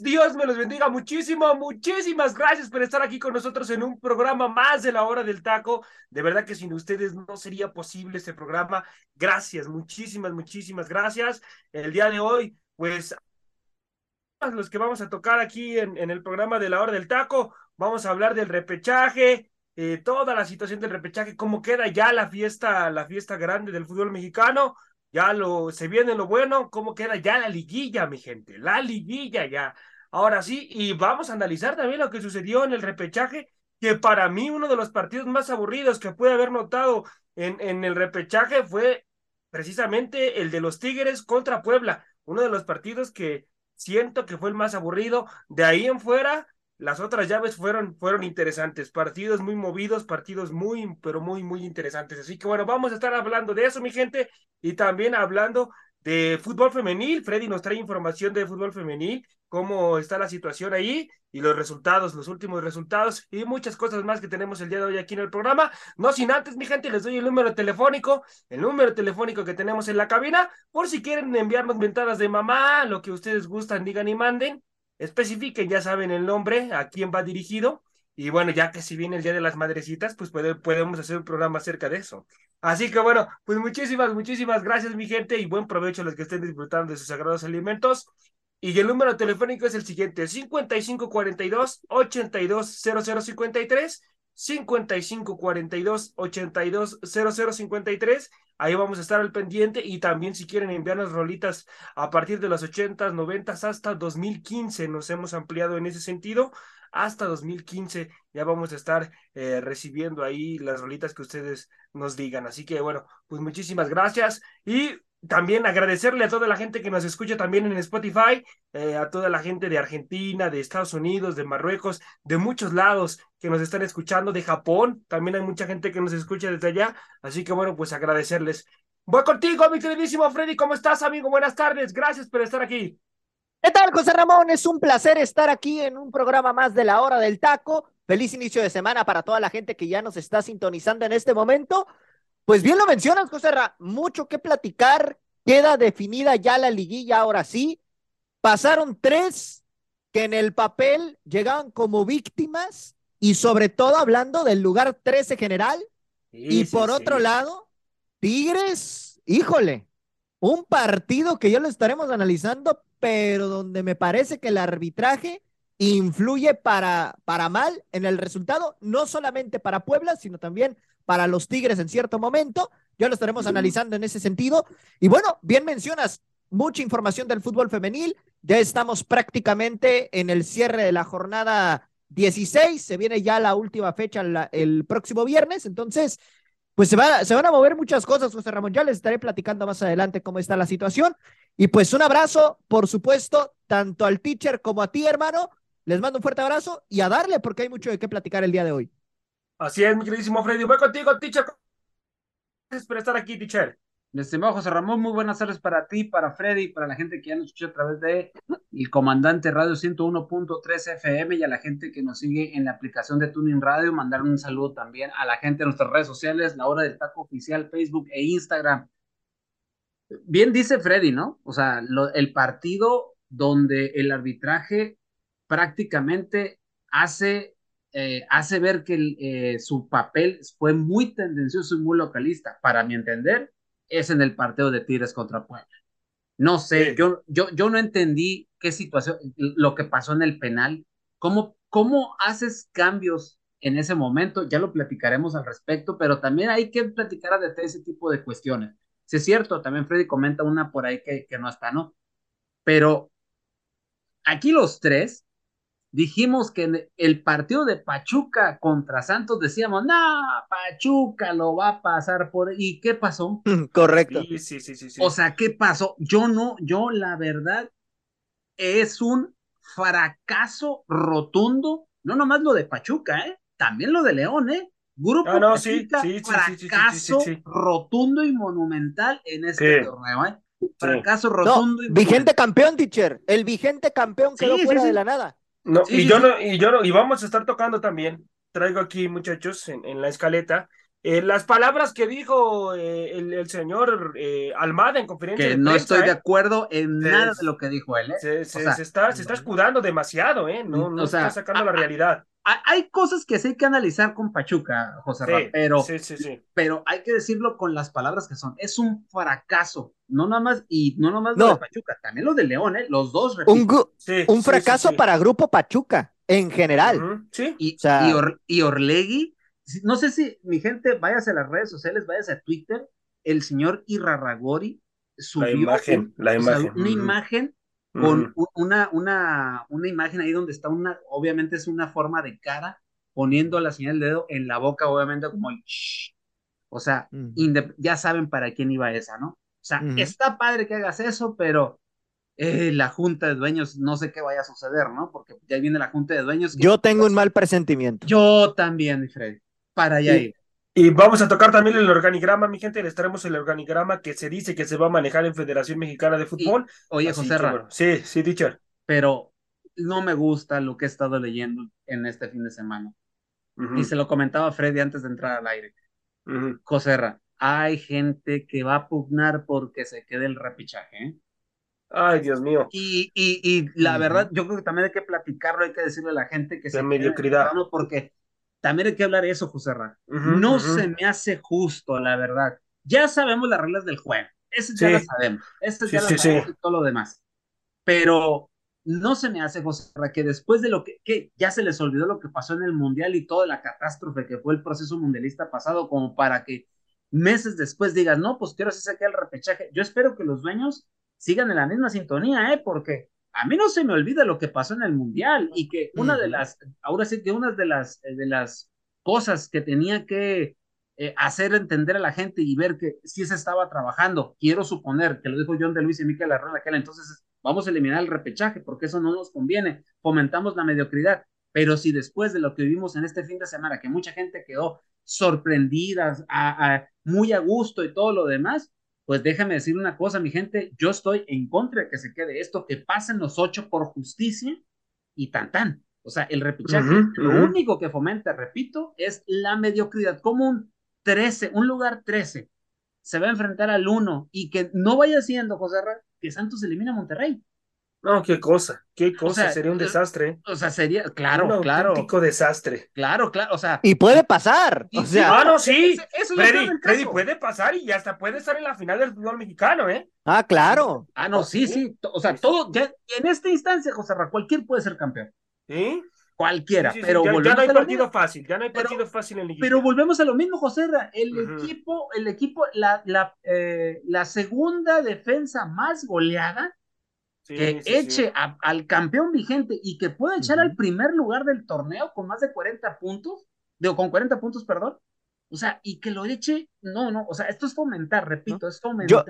Dios me los bendiga muchísimo, muchísimas gracias por estar aquí con nosotros en un programa más de la hora del taco. De verdad que sin ustedes no sería posible este programa. Gracias, muchísimas, muchísimas gracias. El día de hoy, pues, los que vamos a tocar aquí en, el programa de la hora del taco, vamos a hablar del repechaje, eh, toda la situación del repechaje, cómo queda ya la fiesta, la fiesta grande del fútbol mexicano ya lo, se viene lo bueno, cómo queda ya la liguilla, mi gente, la liguilla ya. Ahora sí, y vamos a analizar también lo que sucedió en el repechaje, que para mí uno de los partidos más aburridos que pude haber notado en, en el repechaje fue precisamente el de los Tigres contra Puebla, uno de los partidos que siento que fue el más aburrido. De ahí en fuera, las otras llaves fueron, fueron interesantes, partidos muy movidos, partidos muy, pero muy, muy interesantes. Así que bueno, vamos a estar hablando de eso, mi gente, y también hablando de fútbol femenil. Freddy nos trae información de fútbol femenil, cómo está la situación ahí y los resultados, los últimos resultados y muchas cosas más que tenemos el día de hoy aquí en el programa. No sin antes, mi gente, les doy el número telefónico, el número telefónico que tenemos en la cabina, por si quieren enviarnos ventanas de mamá, lo que ustedes gustan, digan y manden especifiquen, ya saben el nombre, a quién va dirigido. Y bueno, ya que si viene el Día de las Madrecitas, pues podemos hacer un programa acerca de eso. Así que bueno, pues muchísimas, muchísimas gracias mi gente y buen provecho a los que estén disfrutando de sus sagrados alimentos. Y el número telefónico es el siguiente, 5542 820053 5542 820053 Ahí vamos a estar al pendiente y también si quieren enviarnos rolitas a partir de los 80, 90 hasta 2015, nos hemos ampliado en ese sentido. Hasta 2015 ya vamos a estar eh, recibiendo ahí las rolitas que ustedes nos digan. Así que bueno, pues muchísimas gracias y también agradecerle a toda la gente que nos escucha también en Spotify, eh, a toda la gente de Argentina, de Estados Unidos, de Marruecos, de muchos lados que nos están escuchando, de Japón, también hay mucha gente que nos escucha desde allá, así que bueno, pues agradecerles. Voy contigo, mi queridísimo Freddy, ¿cómo estás, amigo? Buenas tardes, gracias por estar aquí. ¿Qué tal, José Ramón? Es un placer estar aquí en un programa más de la hora del taco. Feliz inicio de semana para toda la gente que ya nos está sintonizando en este momento. Pues bien lo mencionas, José Ra, mucho que platicar, queda definida ya la liguilla ahora sí. Pasaron tres que en el papel llegaban como víctimas y sobre todo hablando del lugar 13 general. y por otro lado, Tigres, híjole, un partido que ya lo estaremos analizando, pero donde me parece que el arbitraje influye para, para mal en el resultado, no solamente para Puebla, sino también para los Tigres en cierto momento. Ya lo estaremos analizando en ese sentido. Y bueno, bien mencionas, mucha información del fútbol femenil. Ya estamos prácticamente en el cierre de la jornada 16. Se viene ya la última fecha el próximo viernes. Entonces, pues se, va, se van a mover muchas cosas, José Ramón. Ya les estaré platicando más adelante cómo está la situación. Y pues un abrazo, por supuesto, tanto al teacher como a ti, hermano. Les mando un fuerte abrazo y a darle porque hay mucho de qué platicar el día de hoy. Así es, mi queridísimo Freddy. Voy contigo, teacher. Gracias por estar aquí, teacher. estimado José Ramón, muy buenas tardes para ti, para Freddy, para la gente que ya nos escucha a través de el comandante Radio 101.3 FM y a la gente que nos sigue en la aplicación de Tuning Radio. Mandar un saludo también a la gente de nuestras redes sociales, la hora del taco oficial, Facebook e Instagram. Bien dice Freddy, ¿no? O sea, el partido donde el arbitraje prácticamente hace eh, hace ver que eh, su papel fue muy tendencioso y muy localista. Para mi entender, es en el partido de Tigres contra Puebla. No sé, yo, yo, yo no entendí qué situación, lo que pasó en el penal. ¿Cómo, ¿Cómo haces cambios en ese momento? Ya lo platicaremos al respecto, pero también hay que platicar de ese tipo de cuestiones. Si es cierto, también Freddy comenta una por ahí que, que no está, ¿no? Pero aquí los tres dijimos que el partido de Pachuca contra Santos decíamos, no, Pachuca lo va a pasar por... ¿Y qué pasó? Correcto. Sí, sí, sí, sí, O sea, ¿qué pasó? Yo no, yo la verdad es un fracaso rotundo, no nomás lo de Pachuca, ¿eh? También lo de León, ¿eh? Grupo Ah, no, Pachuca, sí, sí, sí, sí, sí, sí, fracaso sí, sí. rotundo y monumental en este Sí. torneo, ¿eh? Fracaso No, rotundo y vigente campeón, teacher. El vigente campeón quedó Sí, sí, fuera sí. de la nada. No, Sí, y sí, yo sí. no, y yo no, y vamos a estar tocando también. Traigo aquí, muchachos, en, en la escaleta, eh, las palabras que dijo eh, el, el señor eh, Almada en conferencia que de no prensa, estoy de ¿eh? acuerdo en nada de lo que dijo él, ¿eh? Se, se- O sea, se está, se está escudando demasiado, ¿eh? No, no o sea, está sacando a- la realidad. Hay cosas que sí hay que analizar con Pachuca, José Ra, Sí, pero, sí, sí, sí. pero hay que decirlo con las palabras que son. Es un fracaso, no nada más, y no nada más lo de Pachuca, también lo de León, ¿eh? Los dos, repito. Un, un sí, fracaso sí, sí. para Grupo Pachuca, en general. Sí, Y, O sea- y, Or- y Orlegui, no sé si mi gente, váyase a las redes sociales, váyase a Twitter, el señor Irrarragori subió la imagen, un- la o sea, imagen. una imagen con una, una, una imagen ahí donde está una, obviamente es una forma de cara, poniendo la señal del dedo en la boca, obviamente como el shh. O sea, ya saben para quién iba esa, ¿no? O sea, está padre que hagas eso, pero eh, la junta de dueños, no sé qué vaya a suceder, ¿no? Porque ya viene la junta de dueños. que- Yo tengo un mal presentimiento. Yo también, Freddy. Para allá ir. Y vamos a tocar también el organigrama, mi gente. Les traemos el organigrama que se dice que se va a manejar en Federación Mexicana de Fútbol. Oye, José bueno, Sí, sí, teacher. pero no me gusta lo que he estado leyendo en este fin de semana. Y se lo comentaba a Freddy antes de entrar al aire. José Ra, hay gente que va a pugnar porque se quede el repichaje. ¿eh? Ay, Dios mío. Y, y, y la verdad, yo creo que también hay que platicarlo, hay que decirle a la gente que La se quede mediocridad. temprano, porque también hay que hablar de eso, José Ra. Ujú, No ujú. se me hace justo, la verdad. Ya sabemos las reglas del juego. Eso ya Sí. lo sabemos. Eso Sí, ya lo sí, sabemos sí. y todo lo demás. Pero no se me hace, José Ra, que después de lo que, que ya se les olvidó lo que pasó en el Mundial y toda la catástrofe que fue el proceso mundialista pasado, como para que meses después digas, no, pues quiero hacer sacar el repechaje. Yo espero que los dueños sigan en la misma sintonía, ¿eh? Porque a mí no se me olvida lo que pasó en el Mundial y que una de las, ahora sí que una de las, de las cosas que tenía que eh, hacer entender a la gente y ver que sí se estaba trabajando, quiero suponer que lo dijo John de Luis y Miquel Arroyo aquel entonces vamos a eliminar el repechaje porque eso no nos conviene, fomentamos la mediocridad, pero si después de lo que vivimos en este fin de semana, que mucha gente quedó sorprendida, a, a, muy a gusto y todo lo demás, pues déjame decir una cosa, mi gente, yo estoy en contra de que se quede esto, que pasen los ocho por justicia y tan tan. O sea, el repechaje, Ujú, lo ujú. único que fomenta, repito, es la mediocridad, como un 13, un lugar 13 se va a enfrentar al 1 y que no vaya siendo, José Ra, que Santos elimina a Monterrey. No, qué cosa, qué cosa, sea, sería un eh, desastre. O sea, sería, claro, un claro, auténtico desastre. claro, claro, o sea, Y puede pasar. Y- O sea, Ah, no, sí. eso es Freddy, Freddy caso. puede pasar y hasta puede estar en la final del fútbol mexicano, ¿eh? ah, claro. ah, no, sí, sí, o sea, todo, ya, en esta instancia, José Ra, cualquier puede ser campeón, ¿Sí? cualquiera, Sí, sí, sí, pero ya, ya no hay a lo partido mismo. fácil, ya no hay Pero- partido fácil en liguilla. Pero volvemos a lo mismo, José Ra, el equipo, el equipo, la, la, eh, la segunda defensa más goleada Sí, que sí, sí. eche a- al campeón vigente y que pueda echar al primer lugar del torneo con más de 40 puntos, digo, con 40 puntos, perdón. O sea, y que lo eche, no, no, o sea, esto es fomentar, repito, es fomentar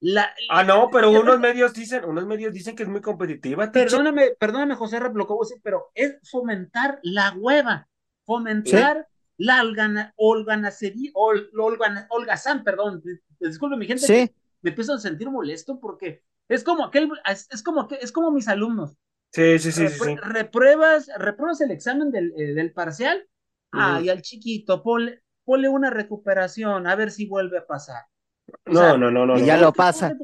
la... Ah, no, pero unos medios dicen, unos medios dicen que es muy competitiva. Perdóname, perdóname, José decir, pero es fomentar la hueva, fomentar la holgana, holganacería, hol, holgana- holgazán, perdón, disculpe mi gente, Sí. me empiezo a sentir molesto porque es como aquel, es, es como que, es como mis alumnos, Sí, sí, sí, sí, Repru- sí. repruebas, repruebas el examen del, eh, del parcial, Ujú. ay, al chiquito, ponle, ponle una recuperación, a ver si vuelve a pasar. O No, sea, no, no, no. y no. ya lo pasa.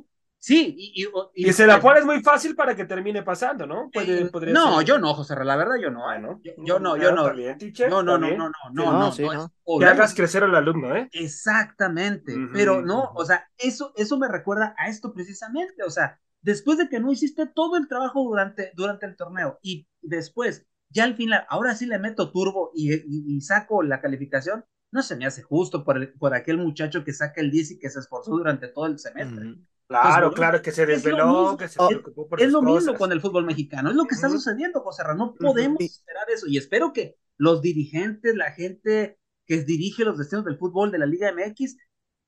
Sí, y, y, Y se la pones muy fácil para que termine pasando, ¿no? Puede, Eh, podría no, ser. yo no, José, Ra, la verdad yo no. ¿eh? Bueno, yo, yo no, yo Ah, no. Bien, teacher, No, no, no, no, no, no, no, no, sí, no, no. es- Que hagas crecer al alumno, ¿eh? Exactamente, Ujú, pero no, ujú. o sea, eso, eso me recuerda a esto precisamente, o sea, después de que no hiciste todo el trabajo durante, durante el torneo y después, ya al final, ahora sí le meto turbo y, y- y saco la calificación, no se me hace justo por, el- por aquel muchacho que saca el 10 y que se esforzó durante todo el semestre. Ujú. Claro, claro, que se desveló, que se preocupó por Es lo mismo con el fútbol mexicano, es lo que está sucediendo, José Ramón. No podemos esperar eso y espero que los dirigentes, la gente que dirige los destinos del fútbol de la Liga MX,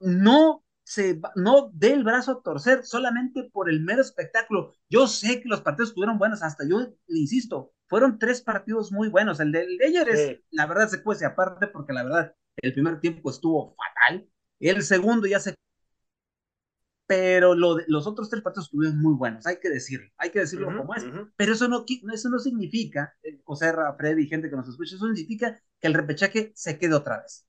no se no dé el brazo a torcer solamente por el mero espectáculo. Yo sé que los partidos estuvieron buenos, hasta yo le insisto, fueron tres partidos muy buenos. El de, ayer es, la verdad, se cuece aparte porque la verdad, el primer tiempo estuvo fatal. El segundo ya se pero lo los otros tres partidos estuvieron muy buenos, hay que decirlo, hay que decirlo como es. Pero eso no, eso no significa, eh, José Freddy, gente que nos escucha, eso significa que el repechaje se quede otra vez.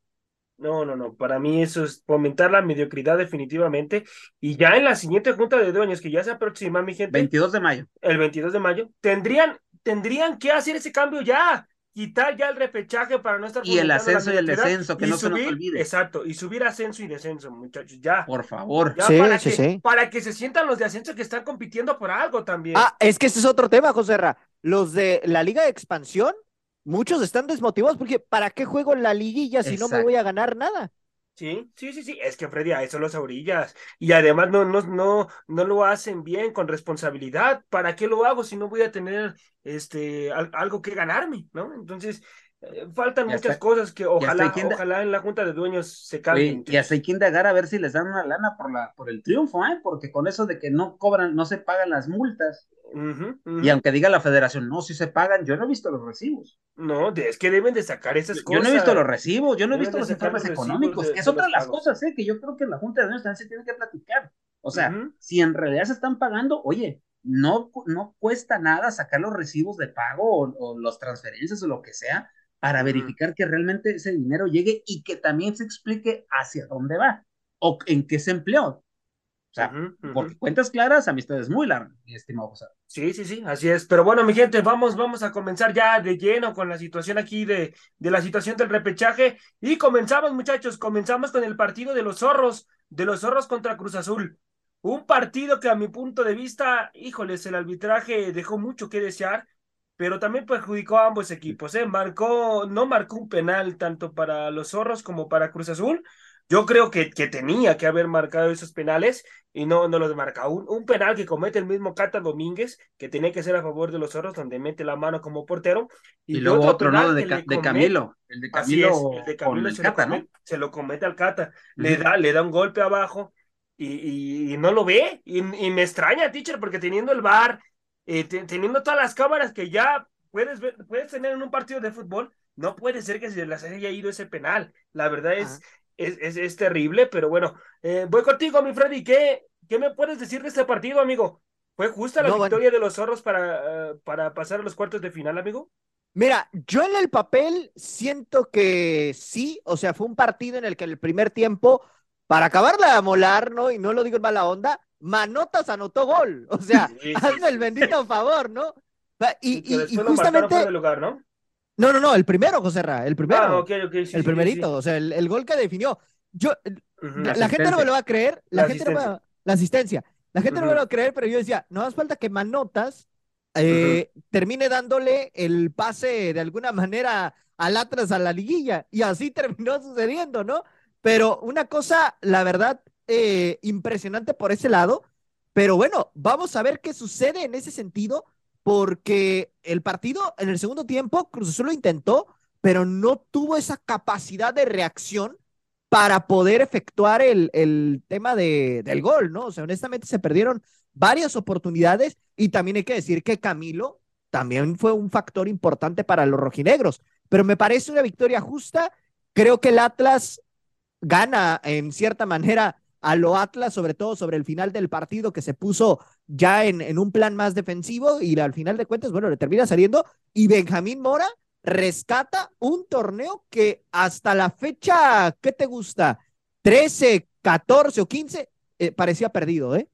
No, no, no, para mí eso es fomentar la mediocridad definitivamente. Y ya en la siguiente junta de dueños, que ya se aproxima, mi gente. 22 de mayo. El 22 de mayo, tendrían, tendrían que hacer ese cambio ya quitar ya el repechaje para no estar y el ascenso y el descenso que no se nos olvide. Exacto y subir ascenso y descenso muchachos ya. Por favor. Sí, para, sí, que, sí. para que se sientan los de ascenso que están compitiendo por algo también. Ah es que ese es otro tema José Ra. los de la liga de expansión muchos están desmotivados porque para qué juego en la liguilla si no me voy a ganar nada Sí, sí, sí, sí, es que Freddy, a eso los orillas. Y además no, no, no, no lo hacen bien, con responsabilidad. ¿Para qué lo hago si no voy a tener este algo que ganarme? ¿No? Entonces, eh, faltan muchas cosas que ojalá, ojalá en la junta de dueños se cambien. y hasta hay a ver si les dan una lana por la, por el triunfo, ¿eh? Porque con eso de que no cobran, no se pagan las multas. Y aunque diga la federación, no, si se pagan, yo no he visto los recibos. No, es que deben de sacar esas cosas. Yo no he visto los recibos, yo no he visto los informes económicos, que es otra de las cosas, ¿eh? Que yo creo que en la Junta de Dueños también se tiene que platicar. O sea, si en realidad se están pagando, oye, no, no cuesta nada sacar los recibos de pago o, o las transferencias o lo que sea para verificar que realmente ese dinero llegue y que también se explique hacia dónde va o en qué se empleó. Sea, por cuentas claras, amistades muy largas, mi estimado José. Sí, sí, sí, así es. Pero bueno, mi gente, vamos, vamos a comenzar ya de lleno con la situación aquí de, de la situación del repechaje. Y comenzamos, muchachos, comenzamos con el partido de los zorros, de los zorros contra Cruz Azul. Un partido que a mi punto de vista, híjoles, el arbitraje dejó mucho que desear, pero también perjudicó a ambos equipos. ¿eh? Marcó, no marcó un penal tanto para los zorros como para Cruz Azul, yo creo que, que tenía que haber marcado esos penales y no, no los marca. Un, un penal que comete el mismo Cata Domínguez, que tenía que ser a favor de los zorros, donde mete la mano como portero. Y, luego otro, ¿no? De, de, Camilo. El de Camilo, el de Camilo se, lo comete, se, lo comete, al Cata. Le, da, le da un golpe abajo y, y, no lo ve. Y, y, me extraña, teacher, porque teniendo el bar, eh, teniendo todas las cámaras que ya puedes, ver, puedes tener en un partido de fútbol, no puede ser que se les haya ido ese penal. La verdad es, es, es, terrible, pero bueno, eh, voy contigo, mi Freddy. ¿Qué, ¿Qué me puedes decir de este partido, amigo? ¿Fue justa la victoria de los zorros para, para pasar a los cuartos de final, amigo? Mira, yo en el papel siento que sí, o sea, fue un partido en el que en el primer tiempo, para acabarla de molar, ¿no? Y no lo digo en mala onda, Manotas anotó gol, o sea, hazme el bendito favor, ¿no? Y, y, y justamente... lugar, ¿no? No, no, no, el primero, José Ra, el primero. Ah, el primerito, o sea, el, gol que definió. Yo, la, gente no me lo va a creer, la, gente no va, la asistencia, la gente no me lo va a creer, pero yo decía, no hace falta que Manotas eh, termine dándole el pase de alguna manera al Atlas a la liguilla, y así terminó sucediendo, ¿no? Pero una cosa, la verdad, eh, impresionante por ese lado, pero bueno, vamos a ver qué sucede en ese sentido porque el partido en el segundo tiempo Cruz Azul lo intentó, pero no tuvo esa capacidad de reacción para poder efectuar el, el tema de, del gol, ¿no? O sea, honestamente se perdieron varias oportunidades y también hay que decir que Camilo también fue un factor importante para los rojinegros, pero me parece una victoria justa. Creo que el Atlas gana en cierta manera a lo Atlas, sobre todo sobre el final del partido que se puso ya en, en un plan más defensivo y al final de cuentas, bueno, le termina saliendo y Benjamín Mora rescata un torneo que hasta la fecha, ¿qué te gusta? 13, 14 o 15, eh, parecía perdido, ¿eh?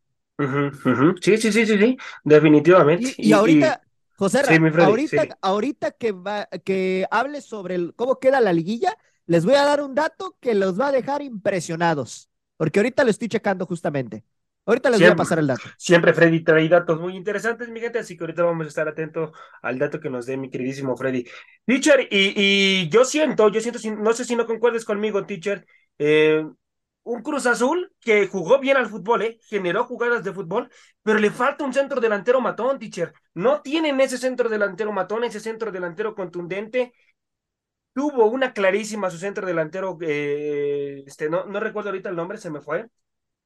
Sí, sí, sí, sí, sí, definitivamente. Y, ahorita, José, ahorita, ahorita que, va, que hable sobre el, cómo queda la liguilla, les voy a dar un dato que los va a dejar impresionados. Porque ahorita lo estoy checando justamente. Ahorita les voy a pasar el dato. Siempre Freddy trae datos muy interesantes, mi gente, así que ahorita vamos a estar atentos al dato que nos dé mi queridísimo Freddy. Teacher, y, y yo siento, yo siento, no sé si no concuerdes conmigo, teacher, eh, un Cruz Azul que jugó bien al fútbol, ¿eh? generó jugadas de fútbol, pero le falta un centro delantero matón, teacher. No tienen ese centro delantero matón, ese centro delantero contundente. Tuvo una clarísima su centro delantero, eh, este, no, no recuerdo ahorita el nombre, se me fue.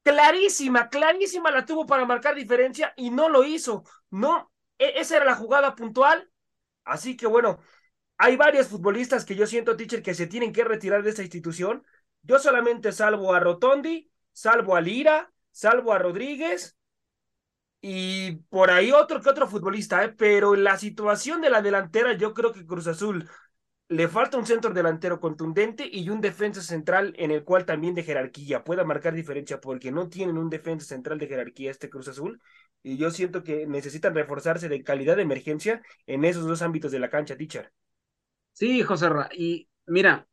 Clarísima, clarísima la tuvo para marcar diferencia y no lo hizo. No, e, esa era la jugada puntual. Así que bueno, hay varios futbolistas que yo siento, teacher, que se tienen que retirar de esta institución yo solamente salvo a Rotondi, salvo a Lira, salvo a Rodríguez y por ahí otro que otro futbolista, ¿eh? pero la situación de la delantera yo creo que Cruz Azul le falta un centro delantero contundente y un defensa central en el cual también de jerarquía pueda marcar diferencia porque no tienen un defensa central de jerarquía este Cruz Azul y yo siento que necesitan reforzarse de calidad de emergencia en esos dos ámbitos de la cancha, teacher. Sí, José Ra, y mira,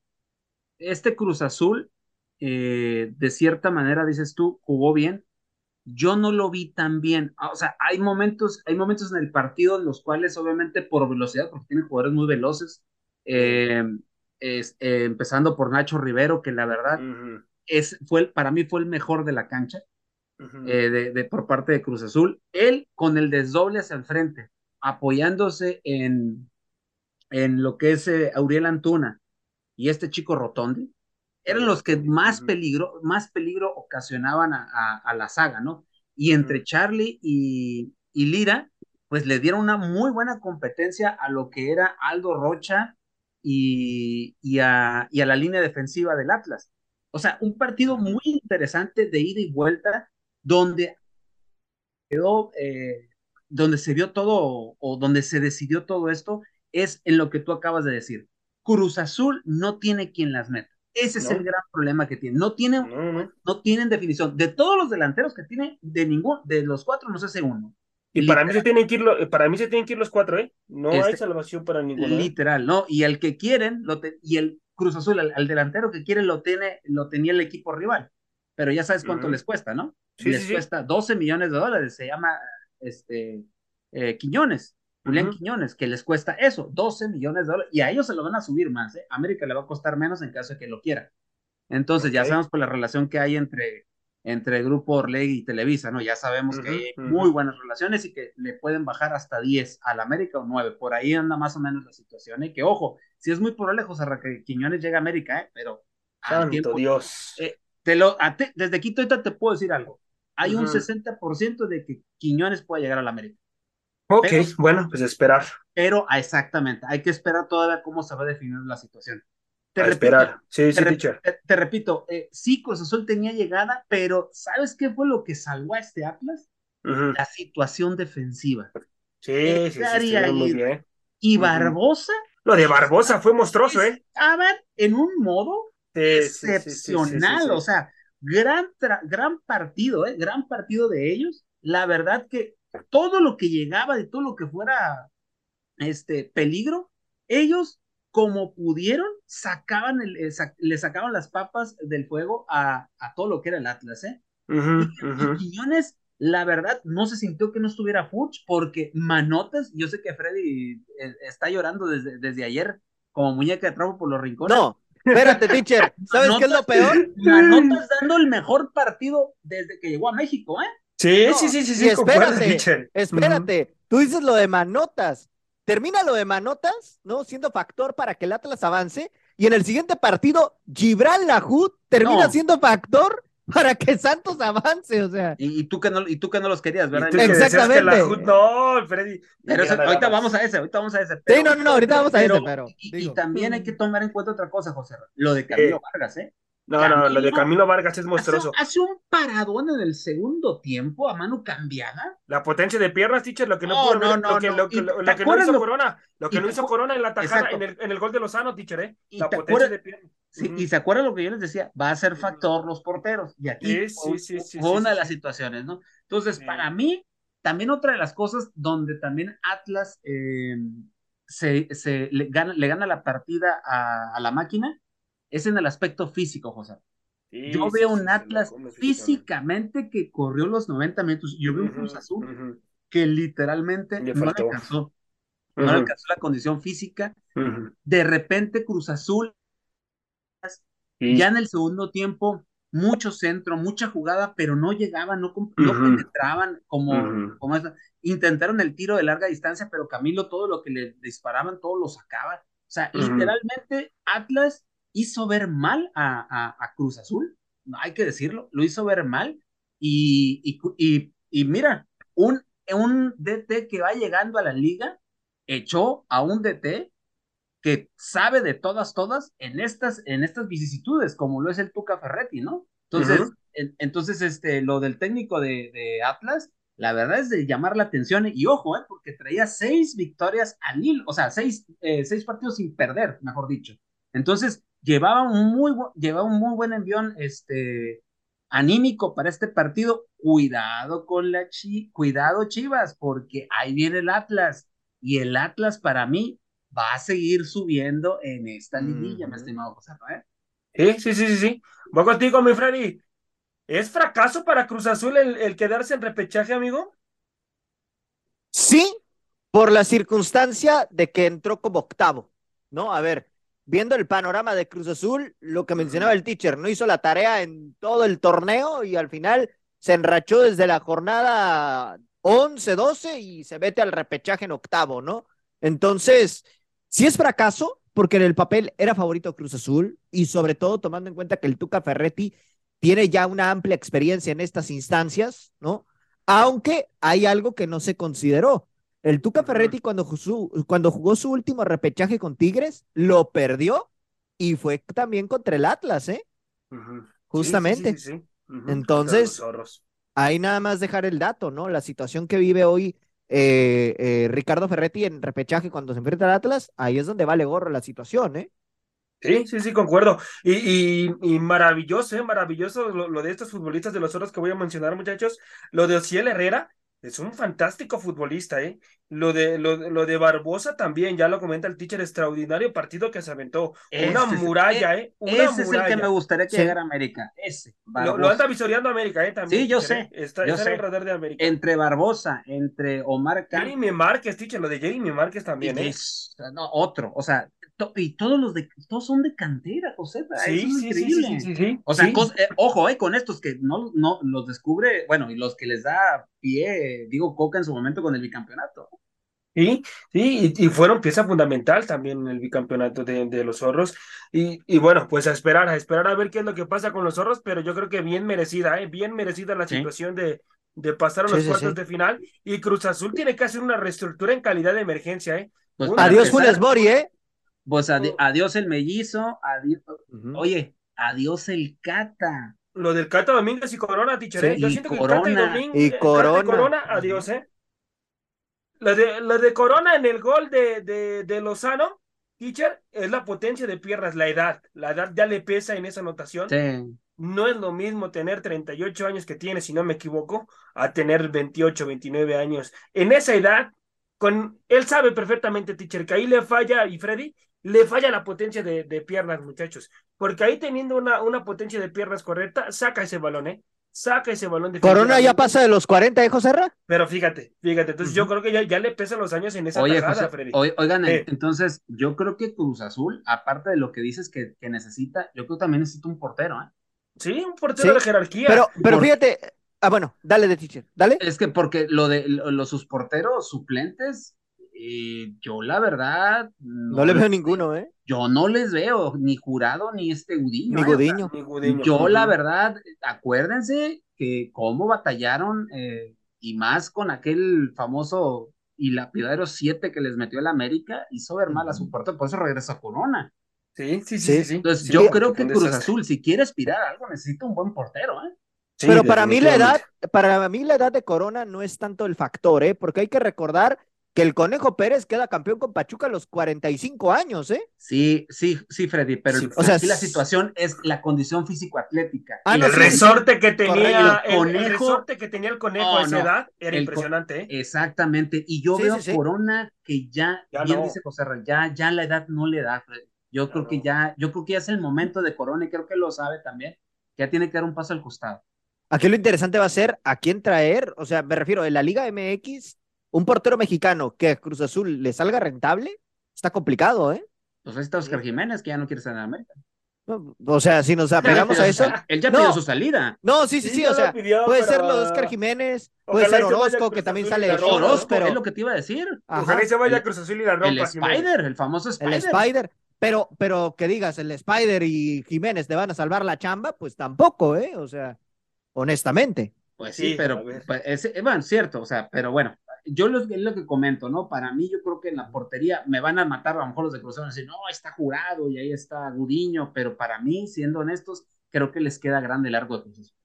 este Cruz Azul, eh, de cierta manera, dices tú, jugó bien. Yo no lo vi tan bien. Ah, o sea, hay momentos, hay momentos en el partido en los cuales, obviamente, por velocidad, porque tienen jugadores muy veloces, eh, es, eh, empezando por Nacho Rivero, que la verdad es, fue, para mí fue el mejor de la cancha, de, de, por parte de Cruz Azul. Él con el desdoble hacia el frente, apoyándose en, en lo que es Auriel Antuna, y este chico Rotondi, eran los que más peligro, más peligro ocasionaban a, a, la saga, ¿no? Y entre Charlie y, y, Lira, pues le dieron una muy buena competencia a lo que era Aldo Rocha y, y, a, y a la línea defensiva del Atlas. O sea, un partido muy interesante de ida y vuelta, donde quedó, eh, donde se vio todo, o donde se decidió todo esto, es en lo que tú acabas de decir. Cruz Azul no tiene quien las meta. Ese es el gran problema que tiene. No tienen, no, tienen definición. De todos los delanteros que tiene, de ningún, de los cuatro no sé sé uno. Y para mí, se tienen que ir para mí se tienen que ir los cuatro, ¿eh? No hay este, salvación para ninguno. ¿eh? Literal, ¿no? Y el que quieren, lo y el Cruz Azul, al, delantero que quieren, lo, tiene, lo tenía el equipo rival. Pero ya sabes cuánto les cuesta, ¿no? les cuesta 12 millones de dólares. Se llama este, eh, Quiñones. Julián Quiñones, que les cuesta eso, 12 millones de dólares, y a ellos se lo van a subir más, ¿eh? América le va a costar menos en caso de que lo quiera. Entonces, ya sabemos por la relación que hay entre, entre Grupo Orleg y Televisa, ¿no? Ya sabemos que hay muy buenas relaciones y que le pueden bajar hasta 10 al América o 9. Por ahí anda más o menos la situación, ¿eh? Que ojo, si es muy probable, José que Quiñones llegue a América, ¿eh? Pero. Santo Dios. Eh, te lo, desde aquí ahorita te puedo decir algo. Hay un 60% de que Quiñones pueda llegar al América. Ok, bueno, pues esperar. Pero ah, exactamente, hay que esperar todavía cómo se va a definir la situación. Te esperar, sí, sí, te, te, repito, eh, sí, Cruz Azul tenía llegada, pero ¿sabes qué fue lo que salvó a este Atlas? La situación defensiva. Sí, sí, sí, muy bien. Y Barbosa. Lo de Barbosa fue monstruoso, ¿eh? Estaban en un modo excepcional, o sea, gran, gran partido, ¿eh? Gran partido de ellos. La verdad que todo lo que llegaba, de todo lo que fuera este peligro, ellos como pudieron, sacaban el, le sacaban las papas del fuego a, a, todo lo que era el Atlas, ¿eh? y, Quiñones, la verdad, no se sintió que no estuviera Fuchs, porque Manotas, yo sé que Freddy eh, está llorando desde, desde ayer como muñeca de trapo por los rincones. No, espérate, teacher, ¿sabes qué es lo peor? Manotas dando el mejor partido desde que llegó a México, ¿eh? Sí, sí, sí, sí, sí. Espérate, espérate. Tú dices lo de Manotas. Termina lo de Manotas, ¿no? Siendo factor para que el Atlas avance. Y en el siguiente partido, Gibral Lahud termina siendo factor para que Santos avance, o sea. Y, tú que no, y tú que no los querías, ¿verdad? Exactamente. no, Freddy. Pero ahorita vamos a ese, ahorita vamos a ese. sí, no, no, ahorita vamos a ese, pero. Y, también hay que tomar en cuenta otra cosa, José. Lo de Camilo Vargas, ¿eh? No, no, lo de Camilo Vargas es monstruoso. Hace, un paradón en el segundo tiempo a mano cambiada. La potencia de piernas, teacher, lo que no, pudo no, no, lo que, lo, que, lo, que no hizo Corona, lo que no hizo Corona en la tajada, en el, en el gol de Lozano, teacher, ¿eh? La potencia de piernas. Sí, y se acuerdan lo que yo les decía, va a ser factor los porteros. Y aquí sí, sí, sí, fue una de las situaciones, ¿no? Entonces, para mí, también otra de las cosas donde también Atlas eh, se, se le, gana, le gana la partida a, a la máquina es en el aspecto físico, José. yo veo un Atlas físicamente que corrió los 90 metros. Yo veo un Cruz Azul que literalmente no alcanzó. No alcanzó la condición física. De repente Cruz Azul, ya en el segundo tiempo, mucho centro, mucha jugada, pero no llegaban, no, no penetraban como, como Intentaron el tiro de larga distancia, pero Camilo todo lo que le disparaban, todo lo sacaba. O sea, literalmente Atlas hizo ver mal a, a, Cruz Azul, hay que decirlo, lo hizo ver mal. Y, y, y, mira, un, un DT que va llegando a la liga echó a un DT que sabe de todas, todas en estas, en estas vicisitudes, como lo es el Tuca Ferretti, ¿no? Entonces, entonces este, lo del técnico de, de, Atlas, la verdad es de llamar la atención, y ojo, ¿eh? porque traía seis victorias al hilo, o sea, seis, eh, seis partidos sin perder, mejor dicho. Entonces, llevaba un muy, llevaba un muy buen envión este, anímico para este partido. Cuidado con la chi, cuidado Chivas, porque ahí viene el Atlas. Y el Atlas para mí va a seguir subiendo en esta liguilla, mi estimado José Sí, sí, sí, sí, sí. Voy contigo, mi Freddy. ¿Es fracaso para Cruz Azul el, quedarse en repechaje, amigo? Sí, por la circunstancia de que entró como octavo, ¿no? A ver, viendo el panorama de Cruz Azul, lo que mencionaba el teacher, no hizo la tarea en todo el torneo y al final se enrachó desde la jornada 11, 12 y se mete al repechaje en octavo, ¿no? Entonces, si es fracaso, porque en el papel era favorito Cruz Azul y sobre todo tomando en cuenta que el Tuca Ferretti tiene ya una amplia experiencia en estas instancias, ¿no? Aunque hay algo que no se consideró. El Tuca Ferretti cuando, cuando jugó su último repechaje con Tigres, lo perdió y fue también contra el Atlas, ¿eh? Justamente. Entonces, ahí nada más dejar el dato, ¿no? La situación que vive hoy eh, eh, Ricardo Ferretti en repechaje cuando se enfrenta al Atlas, ahí es donde vale gorro la situación, ¿eh? Sí, sí, sí, concuerdo. Y, y, maravilloso, ¿eh? maravilloso lo, de estos futbolistas de los otros que voy a mencionar, muchachos. Lo de Ociel Herrera, es un fantástico futbolista, ¿eh? Lo de, lo, lo, de Barbosa también, ya lo comenta el teacher, extraordinario partido que se aventó. una muralla, ¿eh? Una ese es el que me gustaría que llegara a América. Ese. Lo, anda visoreando América, ¿eh? También. Sí, yo sé. Está, yo en el radar de América. Entre Barbosa, entre Omar Jeremy Márquez, teacher, lo de Jeremy Márquez también, ¿eh? no, otro. O sea, y todos los de todos son de cantera, José. Sí, sí, sí, sí, sí, O sea, eh, ojo, eh, con estos que no, no los descubre, bueno, y los que les da pie, digo, Coca en su momento con el bicampeonato. Sí, sí, y, fueron pieza fundamental también en el bicampeonato de, de, los zorros. Y, y bueno, pues a esperar, a esperar a ver qué es lo que pasa con los zorros, pero yo creo que bien merecida, ¿eh? bien merecida la situación de, de pasar a los cuartos de final. Y Cruz Azul tiene que hacer una reestructura en calidad de emergencia, ¿eh? Pues adiós, Funes Bori, ¿eh? Pues adiós el mellizo, adiós, oye, adiós el Cata. Lo del Cata Domínguez y Corona, teacher, ¿eh? Yo siento que Cata y Domínguez, Corona. Corona, adiós, ¿eh? Lo de, lo de Corona en el gol de, de, de Lozano, teacher, es la potencia de piernas, la edad. La edad ya le pesa en esa anotación. Sí. No es lo mismo tener 38 años que tiene, si no me equivoco, a tener 28, 29 años. En esa edad, con él sabe perfectamente, teacher, que ahí le falla, y Freddy, le falla la potencia de, de, piernas, muchachos. Porque ahí teniendo una, una potencia de piernas correcta, saca ese balón, ¿eh? Saca ese balón de Corona ya pasa de los 40, ¿eh, José Pero fíjate, fíjate, entonces yo creo que ya, ya, le pesan los años en esa Oye, Freddy. oigan, eh. entonces yo creo que Cruz Azul, aparte de lo que dices que, que necesita, yo creo que también necesita un portero, ¿eh? Sí, un portero de jerarquía. Pero, pero fíjate, ah, bueno, dale de teacher, dale. Es que porque lo de los sus porteros suplentes, eh, yo la verdad... No, le veo ninguno, ¿eh? Yo no les veo, ni Jurado, ni este Gudiño. Ni Gudiño. Yo la verdad, acuérdense que cómo batallaron, eh, y más con aquel famoso y lapidadero 7 que les metió el América, hizo ver mal a su puerto, por eso regresa a Corona. Sí, sí, sí, sí. Entonces, yo creo que Cruz Azul, si quiere aspirar a algo, necesita un buen portero, ¿eh? Pero para mí la edad, para mí la edad de Corona no es tanto el factor, ¿eh? Porque hay que recordar que el Conejo Pérez queda campeón con Pachuca a los 45 años, ¿eh? Sí, sí, sí, Freddy, pero o sea, la situación es la condición físico-atlética. Ah, el resorte que tenía el, conejo, el, resorte que tenía el Conejo a esa edad era impresionante, ¿eh? Exactamente, y yo veo Corona que ya, bien dice José ya, ya la edad no le da, Freddy. Yo creo que ya, yo creo que ya es el momento de Corona y creo que lo sabe también, ya tiene que dar un paso al costado. Aquí lo interesante va a ser a quién traer, o sea, me refiero, en la Liga MX un portero mexicano que a Cruz Azul le salga rentable, está complicado, ¿eh? Pues ahí está Oscar Jiménez, que ya no quiere estar en América. O sea, si nos apegamos a eso. Él ya pidió su salida. No, sí, sí, sí. o sea, puede ser lo de Oscar Jiménez, puede ser Orozco, que también sale de Orozco, pero... es lo que te iba a decir. Ojalá se vaya a Cruz Azul y la rompa. El Spider, el famoso Spider. El Spider. Pero, pero que digas, el Spider y Jiménez te van a salvar la chamba, pues tampoco, ¿eh? O sea, honestamente. Pues sí, pero, pues, es, bueno, cierto, o sea, pero bueno, yo lo, es lo que comento, ¿no? Para mí, yo creo que en la portería me van a matar a lo mejor los de Cruz Azul, decir, no, está jurado y ahí está Gudiño, pero para mí, siendo honestos, creo que les queda grande largo de Cruz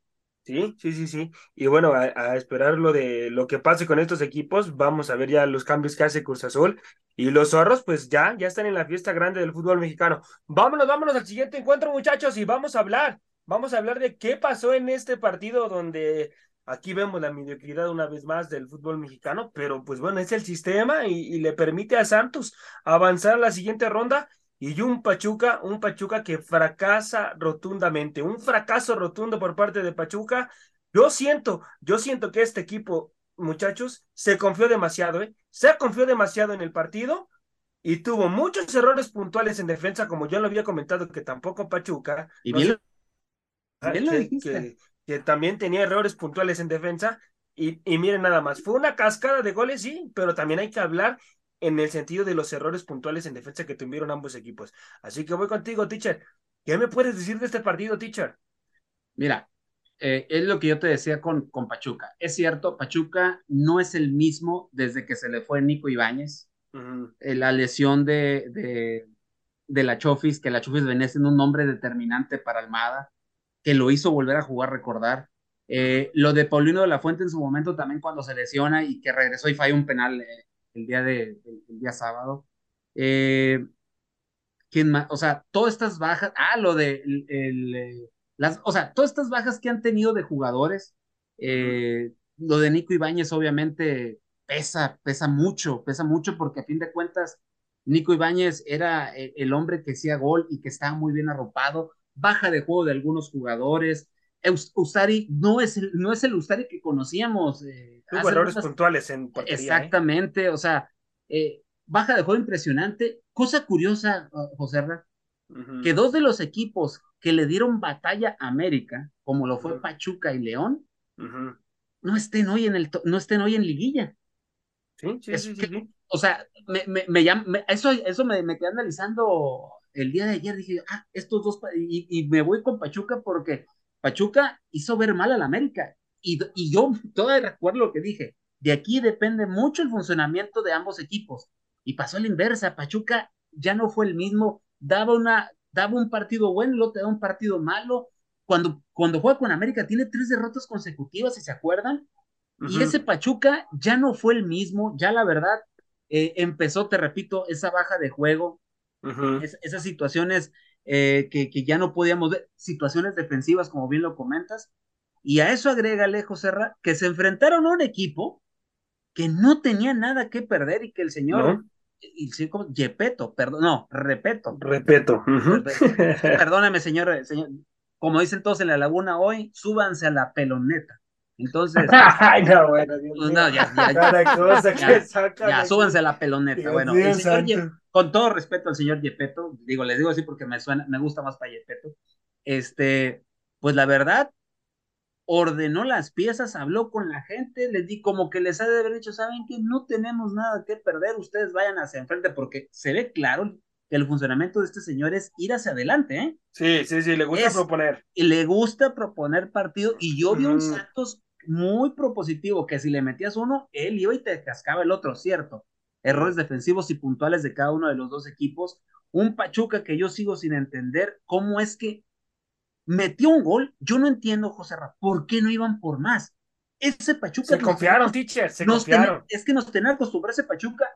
Sí, sí, sí, sí. Y bueno, a, a, esperar lo de lo que pase con estos equipos, vamos a ver ya los cambios que hace Cruz Azul. Y los zorros, pues ya, ya están en la fiesta grande del fútbol mexicano. Vámonos, vámonos al siguiente encuentro, muchachos, y vamos a hablar Vamos a hablar de qué pasó en este partido donde aquí vemos la mediocridad una vez más del fútbol mexicano, pero pues bueno, es el sistema y, le permite a Santos avanzar a la siguiente ronda y un Pachuca, un Pachuca que fracasa rotundamente, un fracaso rotundo por parte de Pachuca. Yo siento, yo siento que este equipo, muchachos, se confió demasiado, ¿eh? Se confió demasiado en el partido y tuvo muchos errores puntuales en defensa, como yo lo había comentado, que tampoco Pachuca. Y bien Ah, que, también tenía errores puntuales en defensa. Y, y miren nada más, fue una cascada de goles, sí, pero también hay que hablar en el sentido de los errores puntuales en defensa que tuvieron ambos equipos. Así que voy contigo, teacher. ¿Qué me puedes decir de este partido, teacher? Mira, eh, es lo que yo te decía con, con Pachuca. Es cierto, Pachuca no es el mismo desde que se le fue Nico Ibáñez. Eh, la lesión de, de, de, la Chofis, que la Chofis venía siendo un nombre determinante para Almada que lo hizo volver a jugar, recordar. Eh, lo de Paulino de la Fuente en su momento también cuando se lesiona y que regresó y falló un penal eh, el, día de, el, día sábado. Eh, ¿Quién más? O sea, todas estas bajas, ah, lo de el, las, o sea, todas estas bajas que han tenido de jugadores, lo de Nico Ibáñez obviamente pesa, pesa mucho, pesa mucho porque a fin de cuentas Nico Ibáñez era el hombre que hacía gol y que estaba muy bien arropado baja de juego de algunos jugadores. Ustari no es el, no es el Ustari que conocíamos. Eh, Tuvo errores puntuales en portería, ¿eh? Exactamente, o sea, eh, baja de juego impresionante. Cosa curiosa, uh, José que dos de los equipos que le dieron batalla a América, como lo fue Pachuca y León, no estén hoy en el no estén hoy en liguilla. Sí, sí, sí, sí, O sea, me, me, me, eso, eso me, me quedé analizando el día de ayer dije, ah, estos dos, y, me voy con Pachuca porque Pachuca hizo ver mal al América. Y, y yo todavía recuerdo lo que dije, de aquí depende mucho el funcionamiento de ambos equipos. Y pasó a la inversa, Pachuca ya no fue el mismo, daba, una, daba un partido bueno, luego te da un partido malo. Cuando, cuando juega con América tiene tres derrotas consecutivas, si se acuerdan. Y ese Pachuca ya no fue el mismo, ya la verdad, eh, empezó, te repito, esa baja de juego, esas situaciones eh, que, que, ya no podíamos ver, situaciones defensivas, como bien lo comentas. Y a eso agrégale, Serra, que se enfrentaron a un equipo que no tenía nada que perder y que el señor, y, Yepeto, perdón, no, repeto. Repeto. Perdóname, señor, señor, como dicen todos en la laguna hoy, súbanse a la peloneta. Entonces. Ay, no, bueno, pues no, ya, ya, ya, ya, súbanse a la peloneta. bueno, señor, con todo respeto al señor Yepeto, digo, les digo así porque me suena, me gusta más para Yepeto, este, pues la verdad, ordenó las piezas, habló con la gente, les di como que les ha de haber dicho, saben que no tenemos nada que perder, ustedes vayan hacia enfrente, porque se ve claro que el funcionamiento de este señor es ir hacia adelante, ¿eh? Sí, sí, sí, le gusta proponer. Y le gusta proponer partido, y yo vi un Santos muy propositivo, que si le metías uno, él iba y te cascaba el otro, ¿cierto? errores defensivos y puntuales de cada uno de los dos equipos. Un Pachuca que yo sigo sin entender cómo es que metió un gol. Yo no entiendo, José Ra, ¿por qué no iban por más? Ese Pachuca. Se confiaron, teacher, se confiaron. es que nos tenía acostumbrado ese Pachuca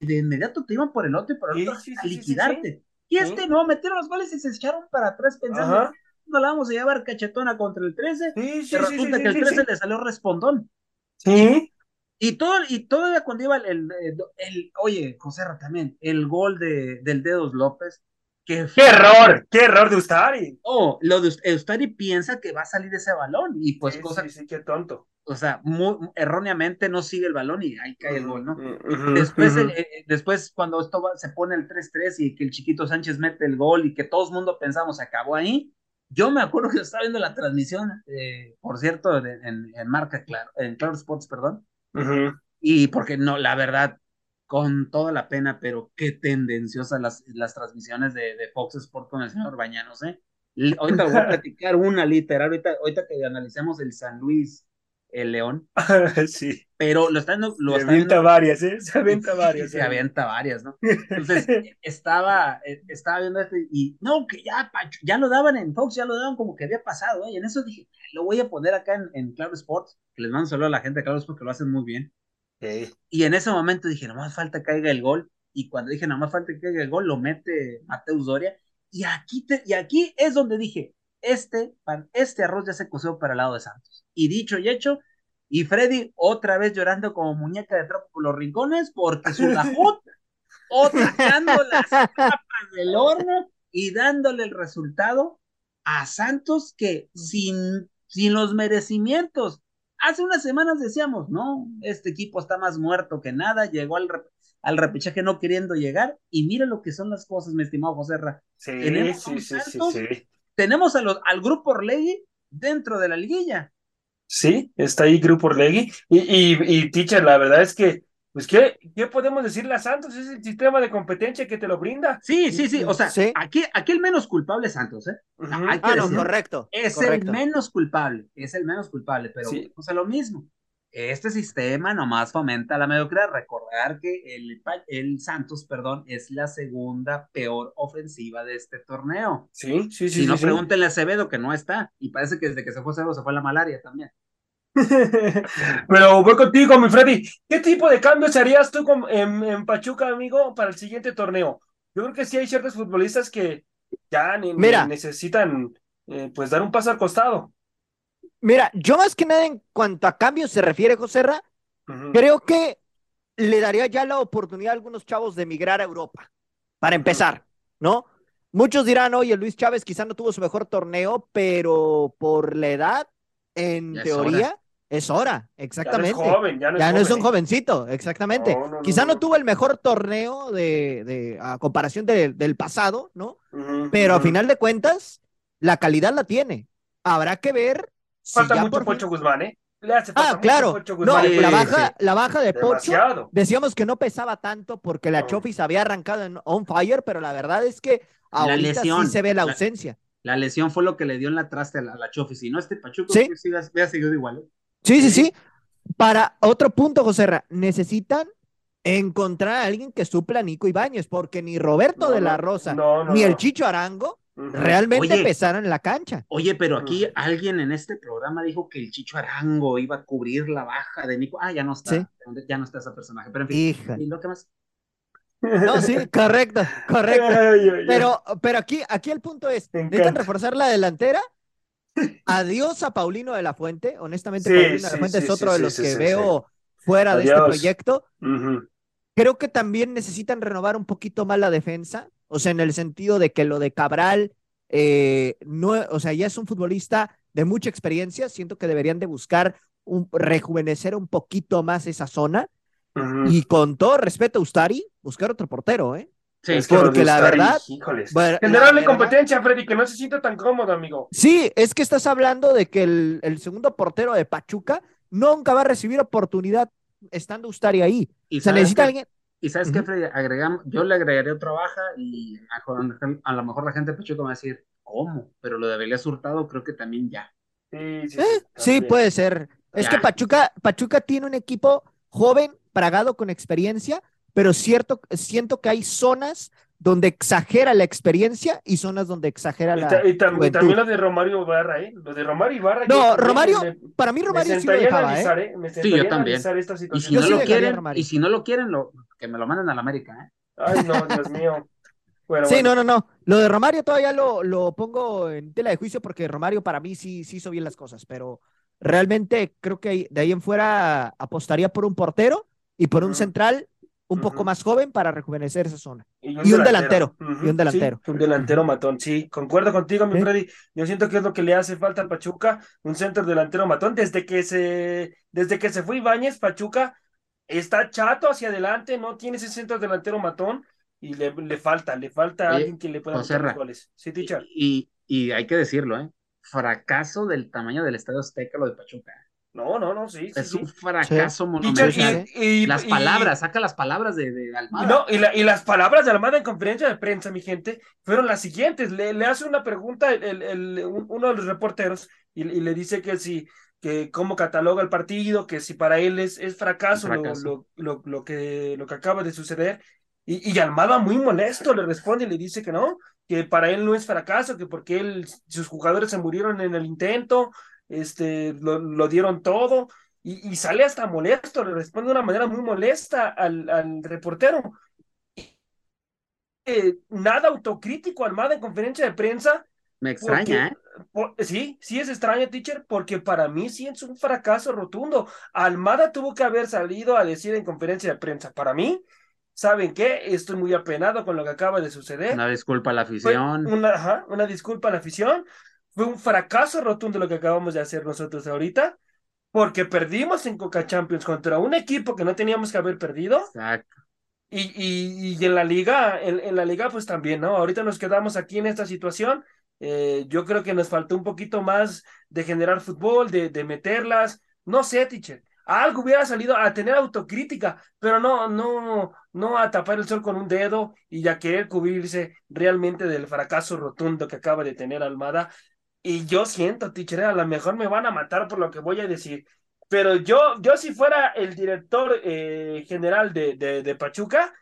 de inmediato te iban por el otro y por el otro a liquidarte. y este no, metieron los goles y se echaron para atrás pensando, no la vamos a llevar cachetona contra el 13. y resulta que el 13 le salió respondón. Sí. Y, todo, y todavía cuando iba el, el, oye, José también, el gol de, del Dedos López, que ¡Qué error! ¡Qué error de Ustari! Oh, lo de Ustari piensa que va a salir ese balón y pues sí, cosa... Sí, sí, qué tonto. o sea, muy, erróneamente no sigue el balón y ahí cae el gol, ¿no? después, eh, después cuando esto se pone el 3-3 y que el chiquito Sánchez mete el gol y que todo el mundo pensamos se acabó ahí, yo me acuerdo que estaba viendo la transmisión, eh, por cierto, en, en, marca, claro, en Claro Sports, perdón, y porque no, la verdad, con toda la pena, pero qué tendenciosas las, las transmisiones de, de Fox Sports con el señor Bañanos, ¿eh? Ahorita voy a platicar una literal, ahorita, ahorita que analicemos el San Luis, el León. sí. Pero lo están. Lo se avienta varias, ¿eh? Se avienta varias. Se ¿eh? avienta varias, ¿no? Entonces, estaba, eh, estaba viendo esto y no, que ya, ya lo daban en Fox, ya lo daban como que había pasado, ¿eh? Y en eso dije, lo voy a poner acá en, en Claro Sports, que les mando un saludo a la gente de Claro Sports que lo hacen muy bien. Y en ese momento dije, nomás falta que caiga el gol. Y cuando dije, nomás falta que caiga el gol, lo mete Mateus Doria. Y aquí, y aquí es donde dije, este, este arroz ya se coció para el lado de Santos. Y dicho y hecho, y Freddy otra vez llorando como muñeca de trapo por los rincones porque su Dajot, otra las papas del horno y dándole el resultado a Santos que sin, sin los merecimientos. Hace unas semanas decíamos, no, este equipo está más muerto que nada, llegó al, al repechaje no queriendo llegar, y mira lo que son las cosas, mi estimado José Ra. Sí, sí, sí, sí, tenemos a los, al grupo Orlegui dentro de la liguilla. Sí, está ahí Grupo Orlegui. Y, y, y teacher, la verdad es que, pues, ¿qué, ¿qué podemos decirle a Santos? Es el sistema de competencia que te lo brinda. Sí, sí, sí. O sea, Aquí, aquí el menos culpable es Santos, ¿eh? ah, no, correcto. Es el menos culpable, es el menos culpable, pero o sea, lo mismo este sistema nomás fomenta la mediocridad. Recordar que el, el, Santos, perdón, es la segunda peor ofensiva de este torneo. Sí, sí, sí. Si no, pregúntenle a Acevedo que no está. Y parece que desde que se fue Acevedo se fue la malaria también. Pero voy contigo, mi Freddy. ¿Qué tipo de cambios harías tú en, Pachuca, amigo, para el siguiente torneo? Yo creo que sí hay ciertos futbolistas que ya necesitan eh, pues dar un paso al costado. Mira, yo más que nada en cuanto a cambios se refiere, José Ra, creo que le daría ya la oportunidad a algunos chavos de emigrar a Europa, para empezar, ¿no? Muchos dirán, oye, Luis Chávez quizá no tuvo su mejor torneo, pero por la edad, en teoría, es hora, exactamente. Ya no es joven, ya no, es, un jovencito, exactamente. quizá no, tuvo el mejor torneo de, de a comparación del pasado, ¿no? pero a final de cuentas, la calidad la tiene. Habrá que ver Falta mucho Pocho Guzmán, ¿eh? ah, claro. No, la, baja, la baja de Pocho, decíamos que no pesaba tanto porque la Chofis había arrancado en on fire, pero la verdad es que ahorita sí se ve la ausencia. La, lesión fue lo que le dio en la traste a la, la Chofis, y no este Pachuco ¿Sí? sí, ha seguido igual. ¿eh? Sí, sí, sí. Para otro punto, José Ra, necesitan encontrar a alguien que supla a Nico Ibáñez, porque ni Roberto de la Rosa, ni el Chicho Arango realmente empezaron en la cancha. Oye, pero aquí alguien en este programa dijo que el Chicho Arango iba a cubrir la baja de Nico. Ah, ya no está. Ya no está ese personaje. Pero en fin, ¿y lo que más? No, sí, correcto, correcto. Pero, pero aquí, aquí el punto es, necesitan reforzar la delantera. Adiós a Paulino de la Fuente. Honestamente, Paulino de la Fuente es otro de los que veo fuera de este proyecto. Creo que también necesitan renovar un poquito más la defensa. O sea, en el sentido de que lo de Cabral, eh, no, o sea, ya es un futbolista de mucha experiencia. Siento que deberían de buscar un, rejuvenecer un poquito más esa zona. Y con todo respeto a Ustari, buscar otro portero, ¿eh? Sí, es porque la verdad. Generarle competencia, Freddy, que no se sienta tan cómodo, amigo. Sí, es que estás hablando de que el, el segundo portero de Pachuca nunca va a recibir oportunidad estando Ustari ahí. ¿Y se necesita alguien. Y sabes qué, Freddy, agregamos, yo le agregaría otra baja y a, lo mejor la gente de Pachuca va a decir, ¿cómo? Pero lo de Belías Hurtado creo que también ya. Sí, eh, puede ser. Es que Pachuca, Pachuca tiene un equipo joven, pragado con experiencia, pero cierto, siento que hay zonas donde exagera la experiencia y zonas donde exagera la. Y, también lo de Romario Ibarra, ¿eh? Lo de Romario Ibarra. No, Romario, para mí Romario sí lo dejaba, ¿eh? ¿eh? sí, yo también. y si no lo quieren, y si no lo quieren, lo, que me lo manden a la América, ¿eh? Ay, no, Dios mío. sí, no, no, no. Lo de Romario todavía lo, lo pongo en tela de juicio porque Romario para mí sí, sí hizo bien las cosas, pero realmente creo que de ahí en fuera apostaría por un portero y por un central un poco más joven para rejuvenecer esa zona. Y Y un delantero, y un delantero. sí, un delantero matón, sí. Concuerdo contigo, mi Sí. Freddy. Yo siento que es lo que le hace falta al Pachuca, un centro delantero matón. Desde que se, desde que se fue Ibáñez, Pachuca está chato hacia adelante, no tiene ese centro delantero matón y le, le falta, le falta Oye, alguien que le pueda los goles. Sí, teacher. Y, y hay que decirlo, ¿eh? Fracaso del tamaño del Estadio Azteca, lo de Pachuca. No, no, no, sí, sí, Es sí. un fracaso Teacher, monumental. y, y- Las y- palabras, saca las palabras de, de Almada. No, y, la- y las palabras de Almada en conferencia de prensa, mi gente, fueron las siguientes. Le, le hace una pregunta el, el- el- un- uno de los reporteros y, y le dice que si, que cómo cataloga el partido, que si para él es, es fracaso, lo- Fracaso. Lo, lo, lo que, lo que acaba de suceder. Y, y Almada muy molesto le responde y le dice que no, que para él no es fracaso, que porque él, sus jugadores se murieron en el intento, este, lo, lo dieron todo. Y, y sale hasta molesto, le responde de una manera muy molesta al, al reportero. Eh, nada autocrítico Almada en conferencia de prensa. Me extraña, ¿eh? por- sí, sí es extraño, teacher, porque para mí sí es un fracaso rotundo. Almada tuvo que haber salido a decir en conferencia de prensa, para mí, ¿saben qué? Estoy muy apenado con lo que acaba de suceder. Una disculpa a la afición. una, ajá, una disculpa a la afición. Fue un fracaso rotundo lo que acabamos de hacer nosotros ahorita, porque perdimos en Coca Champions contra un equipo que no teníamos que haber perdido. Exacto. Y, y, y en la liga, en, en la liga, pues también, ¿no? Ahorita nos quedamos aquí en esta situación. Eh, yo creo que nos faltó un poquito más de generar fútbol, de, de meterlas. No sé, teacher. Algo hubiera salido a tener autocrítica, pero no, no, no a tapar el sol con un dedo y a querer cubrirse realmente del fracaso rotundo que acaba de tener Almada. Y yo siento, teacher, a lo mejor me van a matar por lo que voy a decir. Pero yo, yo si fuera el director eh, general de, de, de Pachuca,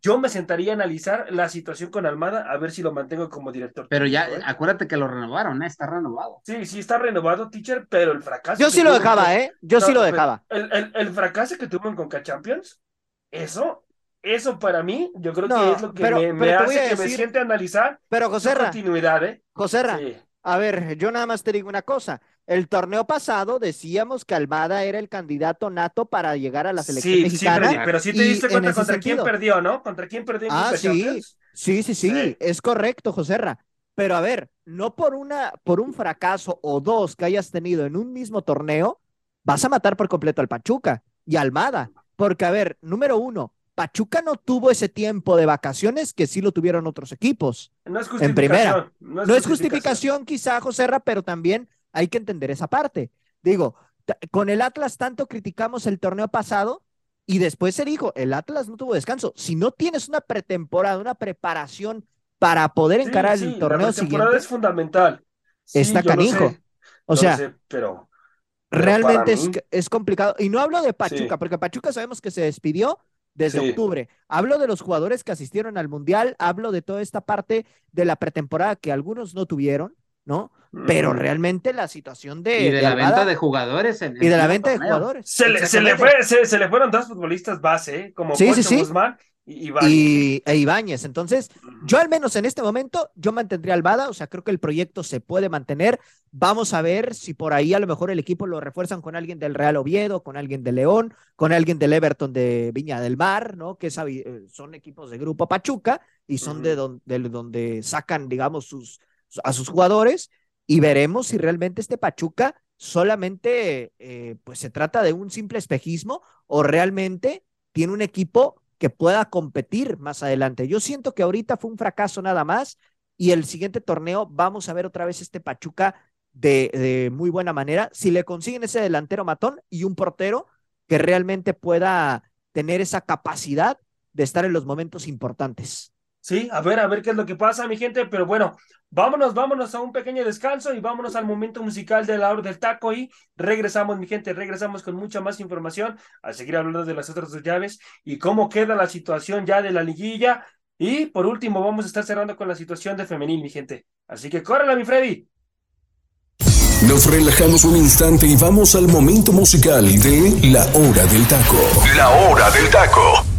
yo me sentaría a analizar la situación con Almada a ver si lo mantengo como director. Pero ya, ¿eh? acuérdate que lo renovaron, ¿eh? Está renovado. Sí, sí está renovado, teacher, pero el fracaso. Yo sí lo dejaba, en- ¿eh? Yo sí lo dejaba. El, el, el fracaso que tuvo en Conca Champions, eso, eso para mí, yo creo No, que es lo que pero- me, pero hace que me siente a analizar Pero Joserra, continuidad, ¿eh? Joserra, Sí. A ver, yo nada más te digo una cosa. El torneo pasado decíamos que Almada era el candidato nato para llegar a la selección Sí, sí, mexicana. Freddy, pero sí te diste en cuenta contra quién perdió, ¿no? ¿Contra quién perdió en Ah, sí, sí, sí, sí, es correcto, Joserra. Pero a ver, no por una, por un fracaso o dos que hayas tenido en un mismo torneo, vas a matar por completo al Pachuca y a Almada. Porque, a ver, número uno, Pachuca no tuvo ese tiempo de vacaciones que sí lo tuvieron otros equipos. No es En primera. justificación. No es justificación quizá, Joserra, pero también hay que entender esa parte. Digo, con el Atlas tanto criticamos el torneo pasado y después se dijo, el Atlas no tuvo descanso. Si no tienes una pretemporada, una preparación para poder Sí, encarar sí, el la torneo pretemporada siguiente, es fundamental. Sí, está canijo. sé, o sea, sé, pero, pero realmente es, mí- es complicado. Y no hablo de Pachuca, porque Pachuca sabemos que se despidió desde Sí. octubre. Hablo de los jugadores que asistieron al Mundial, hablo de toda esta parte de la pretemporada que algunos no tuvieron, ¿no? Pero realmente la situación de, Y de, la venta de jugadores. En, y de la venta de jugadores. Se le, se le fue, se, se le fueron dos futbolistas base, ¿eh? como Sí, sí, Poncho sí. Guzmán y. Y e Ibáñez. Entonces, yo al menos en este momento, yo mantendría al Bada, o sea, creo que el proyecto se puede mantener. Vamos a ver si por ahí a lo mejor el equipo lo refuerzan con alguien del Real Oviedo, con alguien de León, con alguien del Everton de Viña del Mar, ¿no? Que es eh, son equipos de Grupo Pachuca y son de donde sacan, digamos, sus, a sus jugadores y veremos si realmente este Pachuca solamente eh, pues se trata de un simple espejismo o realmente tiene un equipo que pueda competir más adelante. Yo siento que ahorita fue un fracaso nada más y el siguiente torneo vamos a ver otra vez este Pachuca de, de muy buena manera. Si le consiguen ese delantero matón y un portero que realmente pueda tener esa capacidad de estar en los momentos importantes. Sí, a ver, a ver qué es lo que pasa, mi gente, pero bueno, vámonos, vámonos a un pequeño descanso y vámonos al momento musical de la hora del taco y regresamos, mi gente, regresamos con mucha más información a seguir hablando de las otras dos llaves y cómo queda la situación ya de la liguilla y por último vamos a estar cerrando con la situación de femenil, mi gente. Así que córrela, mi Freddy. Nos relajamos un instante y vamos al momento musical de La Hora del Taco. La Hora del Taco.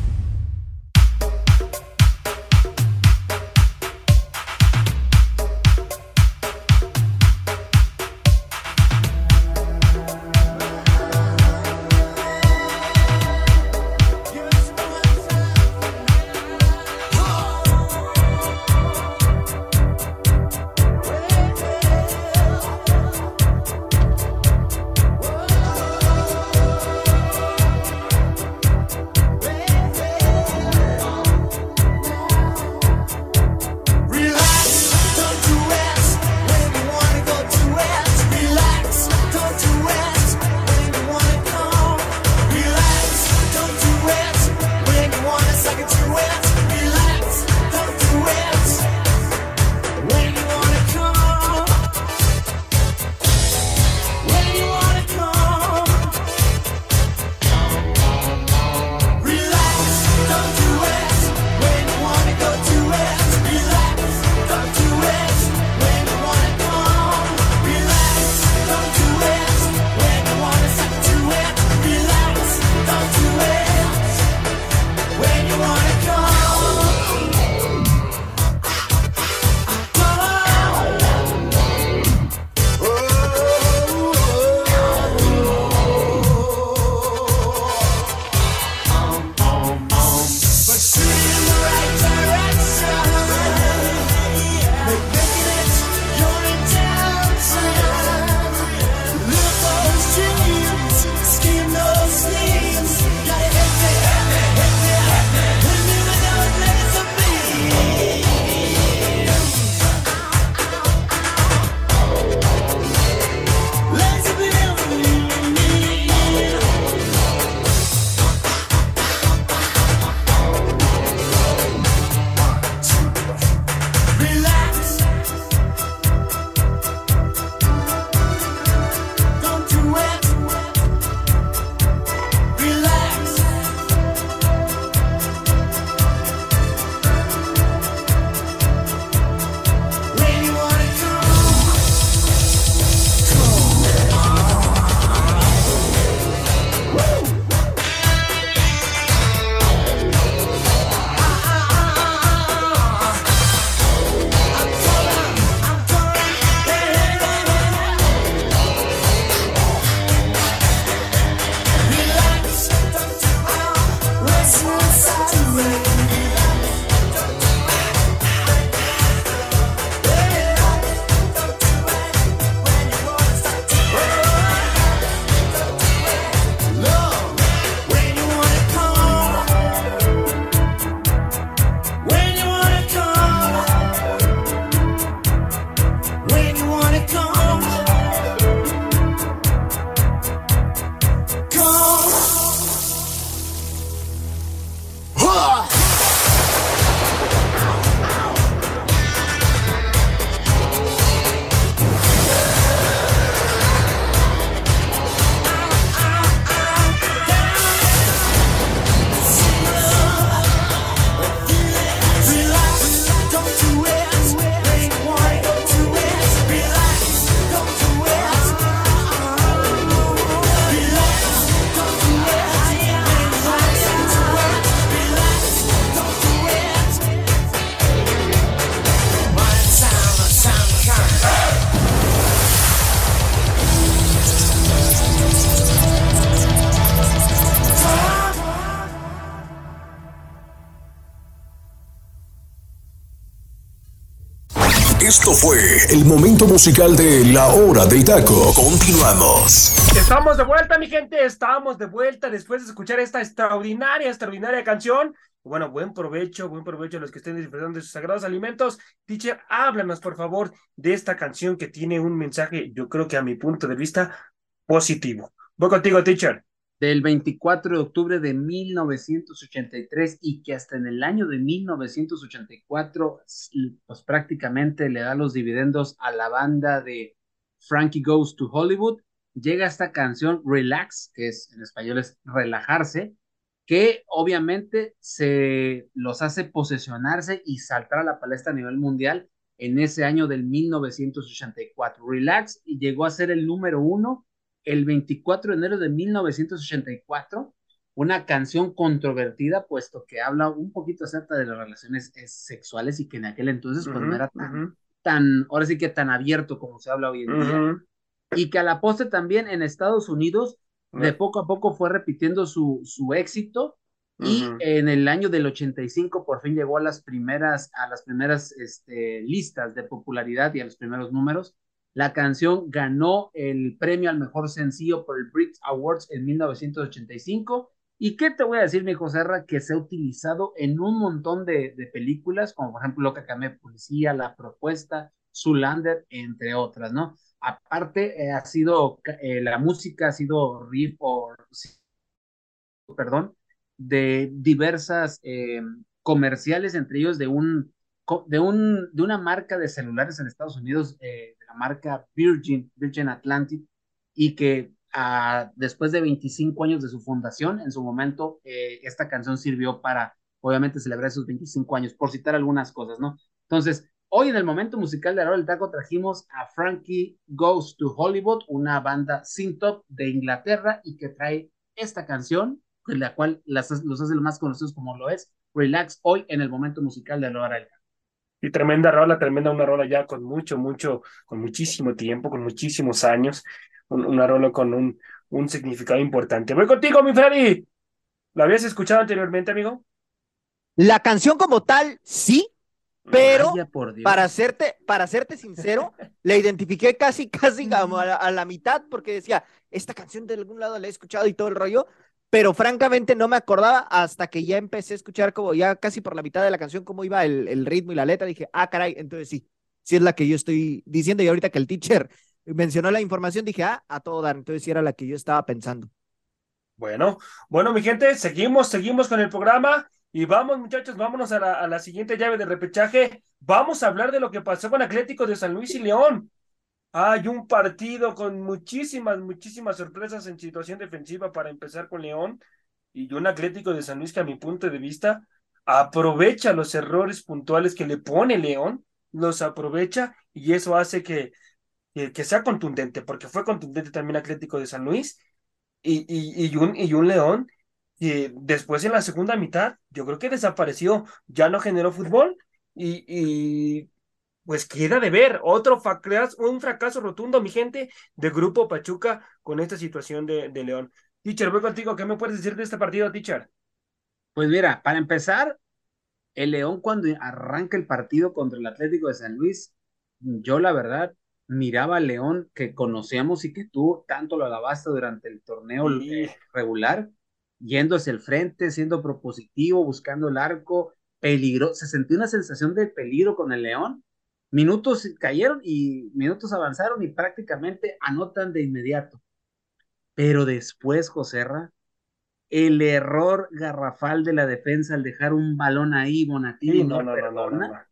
El momento musical de La Hora del Taco. Continuamos. Estamos de vuelta, mi gente. Estamos de vuelta después de escuchar esta extraordinaria, extraordinaria canción. Bueno, buen provecho, buen provecho a los que estén disfrutando de sus sagrados alimentos. Teacher, háblanos, por favor, de esta canción que tiene un mensaje, yo creo que a mi punto de vista, positivo. Voy contigo, teacher del 24 de octubre de 1983 y que hasta en el año de 1984 pues prácticamente le da los dividendos a la banda de Frankie Goes to Hollywood, llega esta canción Relax, que es en español es relajarse, que obviamente se los hace posesionarse y saltar a la palestra a nivel mundial en ese año del 1984. Relax y llegó a ser el número uno el 24 de enero de 1984, una canción controvertida, puesto que habla un poquito acerca de las relaciones eh, sexuales y que en aquel entonces pues no era tan, ahora sí que tan abierto como se habla hoy en día. Y que a la postre también en Estados Unidos, de poco a poco fue repitiendo su, su éxito y en el año del 85 por fin llegó a las primeras, a las primeras este, listas de popularidad y a los primeros números la canción ganó el premio al mejor sencillo por el Brit Awards en 1985. ¿Y qué te voy a decir, mi José Que se ha utilizado en un montón de, películas, como por ejemplo Loca Camé Policía, La Propuesta, Zulander, entre otras, ¿no? Aparte, eh, ha sido, eh, la música ha sido riff perdón, de diversas eh, comerciales, entre ellos de un, de un, de una marca de celulares en Estados Unidos la marca Virgin, Virgin Atlantic, y que ah, después de 25 años de su fundación, en su momento, eh, esta canción sirvió para, obviamente, celebrar esos 25 años, por citar algunas cosas, ¿no? Entonces, hoy en el momento musical de Ahora del Taco trajimos a Frankie Goes to Hollywood, una banda synth-pop de Inglaterra y que trae esta canción, la cual las, los hace lo más conocidos como lo es Relax, hoy en el momento musical de Ahora Taco. Y tremenda rola, tremenda una rola ya con mucho, mucho, con muchísimo tiempo, con muchísimos años, una rola con un, un significado importante. Voy contigo, mi Freddy. ¿La habías escuchado anteriormente, amigo? La canción como tal, sí, pero para serte, para serte sincero, la identifiqué casi, casi a la, mitad porque decía, esta canción de algún lado la he escuchado y todo el rollo, pero francamente no me acordaba hasta que ya empecé a escuchar como ya casi por la mitad de la canción cómo iba el, ritmo y la letra, dije, ah, caray, entonces sí, sí es la que yo estoy diciendo y ahorita que el teacher mencionó la información, dije, ah, a todo dar, entonces sí era la que yo estaba pensando. Bueno, bueno, mi gente, seguimos, seguimos con el programa y vamos, muchachos, vámonos a la siguiente llave de repechaje. Vamos a hablar de lo que pasó con Atlético de San Luis y León. Hay un partido con muchísimas, muchísimas sorpresas en situación defensiva para empezar con León y un Atlético de San Luis que a mi punto de vista aprovecha los errores puntuales que le pone León, los aprovecha y eso hace que, que, sea contundente, porque fue contundente también Atlético de San Luis y, y, y, un, y un León que después en la segunda mitad yo creo que desapareció, ya no generó fútbol y, y pues queda de ver otro fracaso, un fracaso rotundo, mi gente, de Grupo Pachuca con esta situación de, de León. Teacher, voy contigo, ¿qué me puedes decir de este partido, teacher? Pues mira, para empezar, el León cuando arranca el partido contra el Atlético de San Luis, yo la verdad miraba al León que conocíamos y que tú tanto lo alabaste durante el torneo regular, yendo hacia el frente, siendo propositivo, buscando el arco, peligro, se sentía una sensación de peligro con el León Minutos cayeron y minutos avanzaron y prácticamente anotan de inmediato. Pero después, Joserra, el error garrafal de la defensa al dejar un balón ahí, Bonatini no, no, perdona.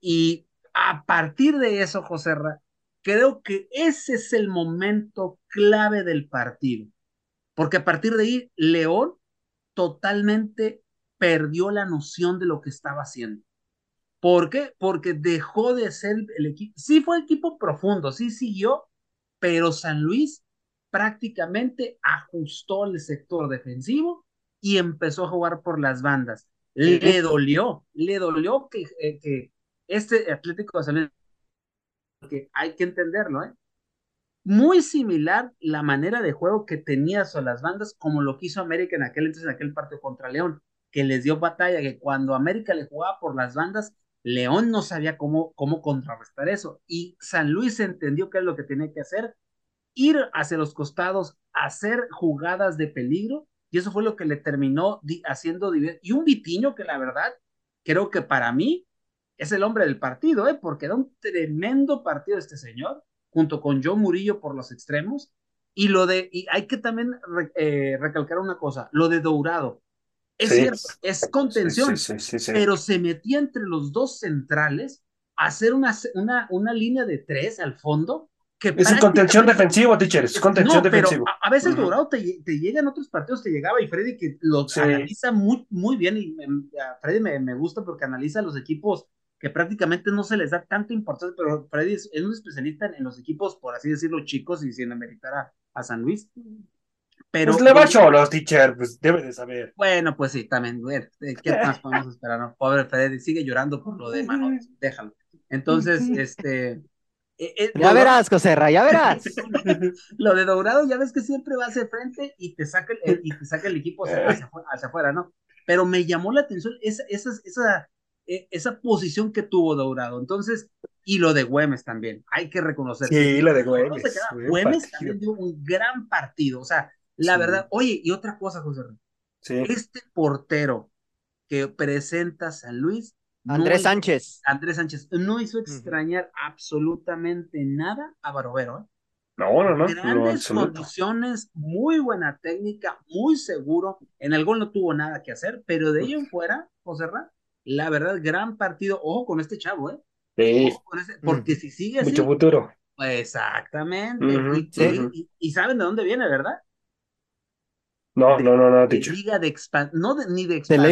y a partir de eso, Joserra, creo que ese es el momento clave del partido. Porque a partir de ahí, León totalmente perdió la noción de lo que estaba haciendo. ¿Por qué? Porque dejó de ser el equipo. Sí fue equipo profundo, sí siguió, pero San Luis prácticamente ajustó el sector defensivo y empezó a jugar por las bandas. Le dolió, le dolió que, eh, que este Atlético de San Luis, que hay que entenderlo, ¿eh? Muy similar la manera de juego que tenía sobre las bandas como lo quiso América en aquel entonces, en aquel partido contra León, que les dio batalla, que cuando América le jugaba por las bandas, León no sabía cómo, cómo contrarrestar eso. Y San Luis entendió qué es lo que tenía que hacer, ir hacia los costados, hacer jugadas de peligro, y eso fue lo que le terminó haciendo. Y un Vitiño que la verdad, creo que para mí es el hombre del partido, ¿eh? porque era un tremendo partido este señor, junto con Joe Murillo por los extremos. Y lo de, y hay que también eh, recalcar una cosa, lo de Dourado. Es cierto, es contención, pero se metía entre los dos centrales a hacer una, una, una línea de tres al fondo. Que es contención defensivo, teacher, es contención defensivo. A, veces Dourado te, te, llega en otros partidos, te llegaba y Freddy que lo analiza muy, muy bien y a Freddy me, me gusta porque analiza los equipos que prácticamente no se les da tanta importancia, pero Freddy es, un especialista en, los equipos, por así decirlo, chicos y sin ameritar a, a San Luis. Pero, pues le va los teacher, pues debe de saber. Bueno, pues sí, también, ¿qué más podemos esperar? No? Pobre Freddy, sigue llorando por lo de mano, déjalo. Entonces, este... Eh, eh, ya verás, Coserra, ya verás. lo de Dourado, ya ves que siempre va hacia frente y te saca el, y te saca el equipo hacia, hacia, afuera, ¿no? Pero me llamó la atención esa, esa, esa, e, esa posición que tuvo Dourado. Entonces, y lo de Güemes también, hay que reconocer. Sí, lo de Güemes. Güemes también dio un gran partido, o sea, la verdad, oye, y otra cosa, José, sí. este portero que presenta San Luis. Andrés Sánchez. Andrés Sánchez no hizo extrañar absolutamente nada a Barovero. ¿eh? No, no, no. Grandes condiciones, muy buena técnica, muy seguro. En el gol no tuvo nada que hacer, pero de ahí en fuera, José la verdad, gran partido. Ojo con este chavo, ¿eh? Sí. porque si sigue así. Mucho futuro. Exactamente. y, saben de dónde viene, ¿verdad? No, no, no, no, de Liga de expansión. No, ni de expansión.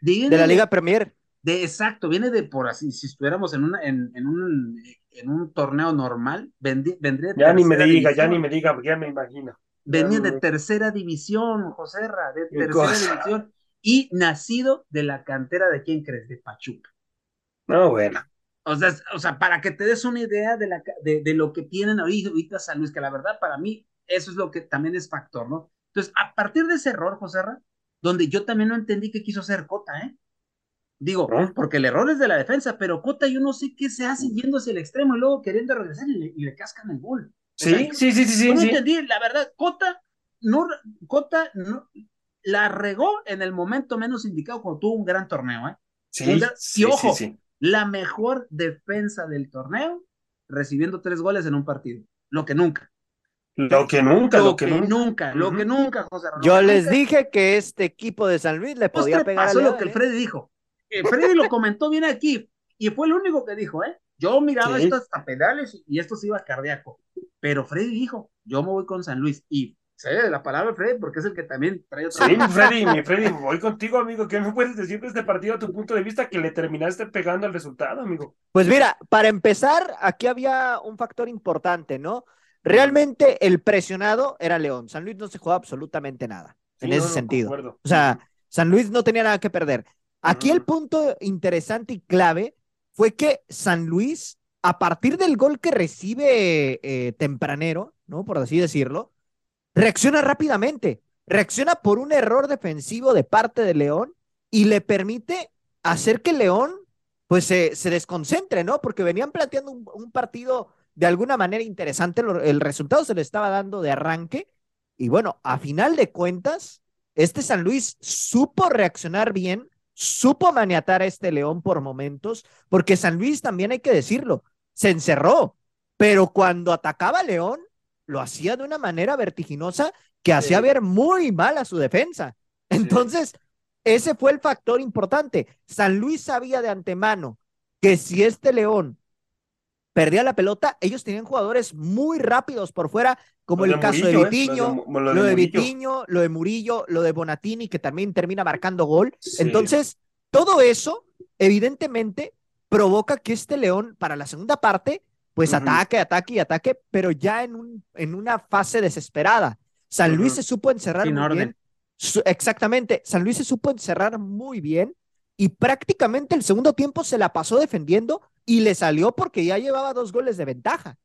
De, liga de, la Liga Premier. De exacto, viene de por así, si estuviéramos en, una, en, en, un, en un torneo normal, vendría. Ya ni me diga, ya ni me diga, ya me imagino. Venía de tercera división, José Ra, de tercera división y nacido de la cantera de quién crees, de Pachuca. No, bueno. O sea, o sea, para que te des una idea de, la, de, de lo que tienen ahorita San Luis, que la verdad para mí eso es lo que también es factor, ¿no? Entonces, a partir de ese error, José Ra, donde yo también no entendí qué quiso hacer Cota, ¿eh? Digo, porque el error es de la defensa, pero Cota yo no sé qué se hace yendo hacia el extremo y luego queriendo regresar y le, cascan el gol. Sí, sí, sí, sí, sí. No entendí, la verdad, Cota no, Cota no, la regó en el momento menos indicado cuando tuvo un gran torneo, ¿eh? Sí, y ojo, la mejor defensa del torneo, recibiendo tres goles en un partido, lo que nunca. Lo que nunca, lo, que, nunca, lo que nunca, José Yo les dije que este equipo de San Luis le podía pegar pasó lo que el ¿eh? Freddy dijo. Freddy lo comentó bien aquí y fue el único que dijo, ¿eh? Yo miraba estos hasta pedales y esto se iba cardíaco. Pero Freddy dijo, yo me voy con San Luis y sé la palabra Freddy porque es el que también trae otra Sí, mi Freddy, mi Freddy, voy contigo, amigo. ¿Qué me puedes decir de este partido a tu punto de vista que le terminaste pegando al resultado, amigo? Pues mira, para empezar, aquí había un factor importante, ¿no? Realmente el presionado era León. San Luis no se jugaba absolutamente nada en ese sentido. O sea, San Luis no tenía nada que perder. Aquí el punto interesante y clave fue que San Luis, a partir del gol que recibe eh, tempranero, ¿no? Por así decirlo, reacciona rápidamente. Reacciona por un error defensivo de parte de León y le permite hacer que León pues se, se desconcentre, ¿no? Porque venían planteando un partido de alguna manera interesante, el resultado se le estaba dando de arranque y bueno, a final de cuentas, este San Luis supo reaccionar bien, supo maniatar a este León por momentos, porque San Luis también hay que decirlo, se encerró, pero cuando atacaba a León, lo hacía de una manera vertiginosa que hacía ver muy mal a su defensa. Entonces, ese fue el factor importante. San Luis sabía de antemano que si este León perdía la pelota, ellos tenían jugadores muy rápidos por fuera, como el caso de ¿eh? Vitiño, lo, de, Vitiño, lo de Murillo, lo de Bonatini, que también termina marcando gol. Entonces, todo eso, evidentemente, provoca que este León, para la segunda parte, pues ataque, ataque y ataque, pero ya en, un, en una fase desesperada. San Luis se supo encerrar muy bien. exactamente, San Luis se supo encerrar muy bien y prácticamente el segundo tiempo se la pasó defendiendo y le salió porque ya llevaba dos goles de ventaja.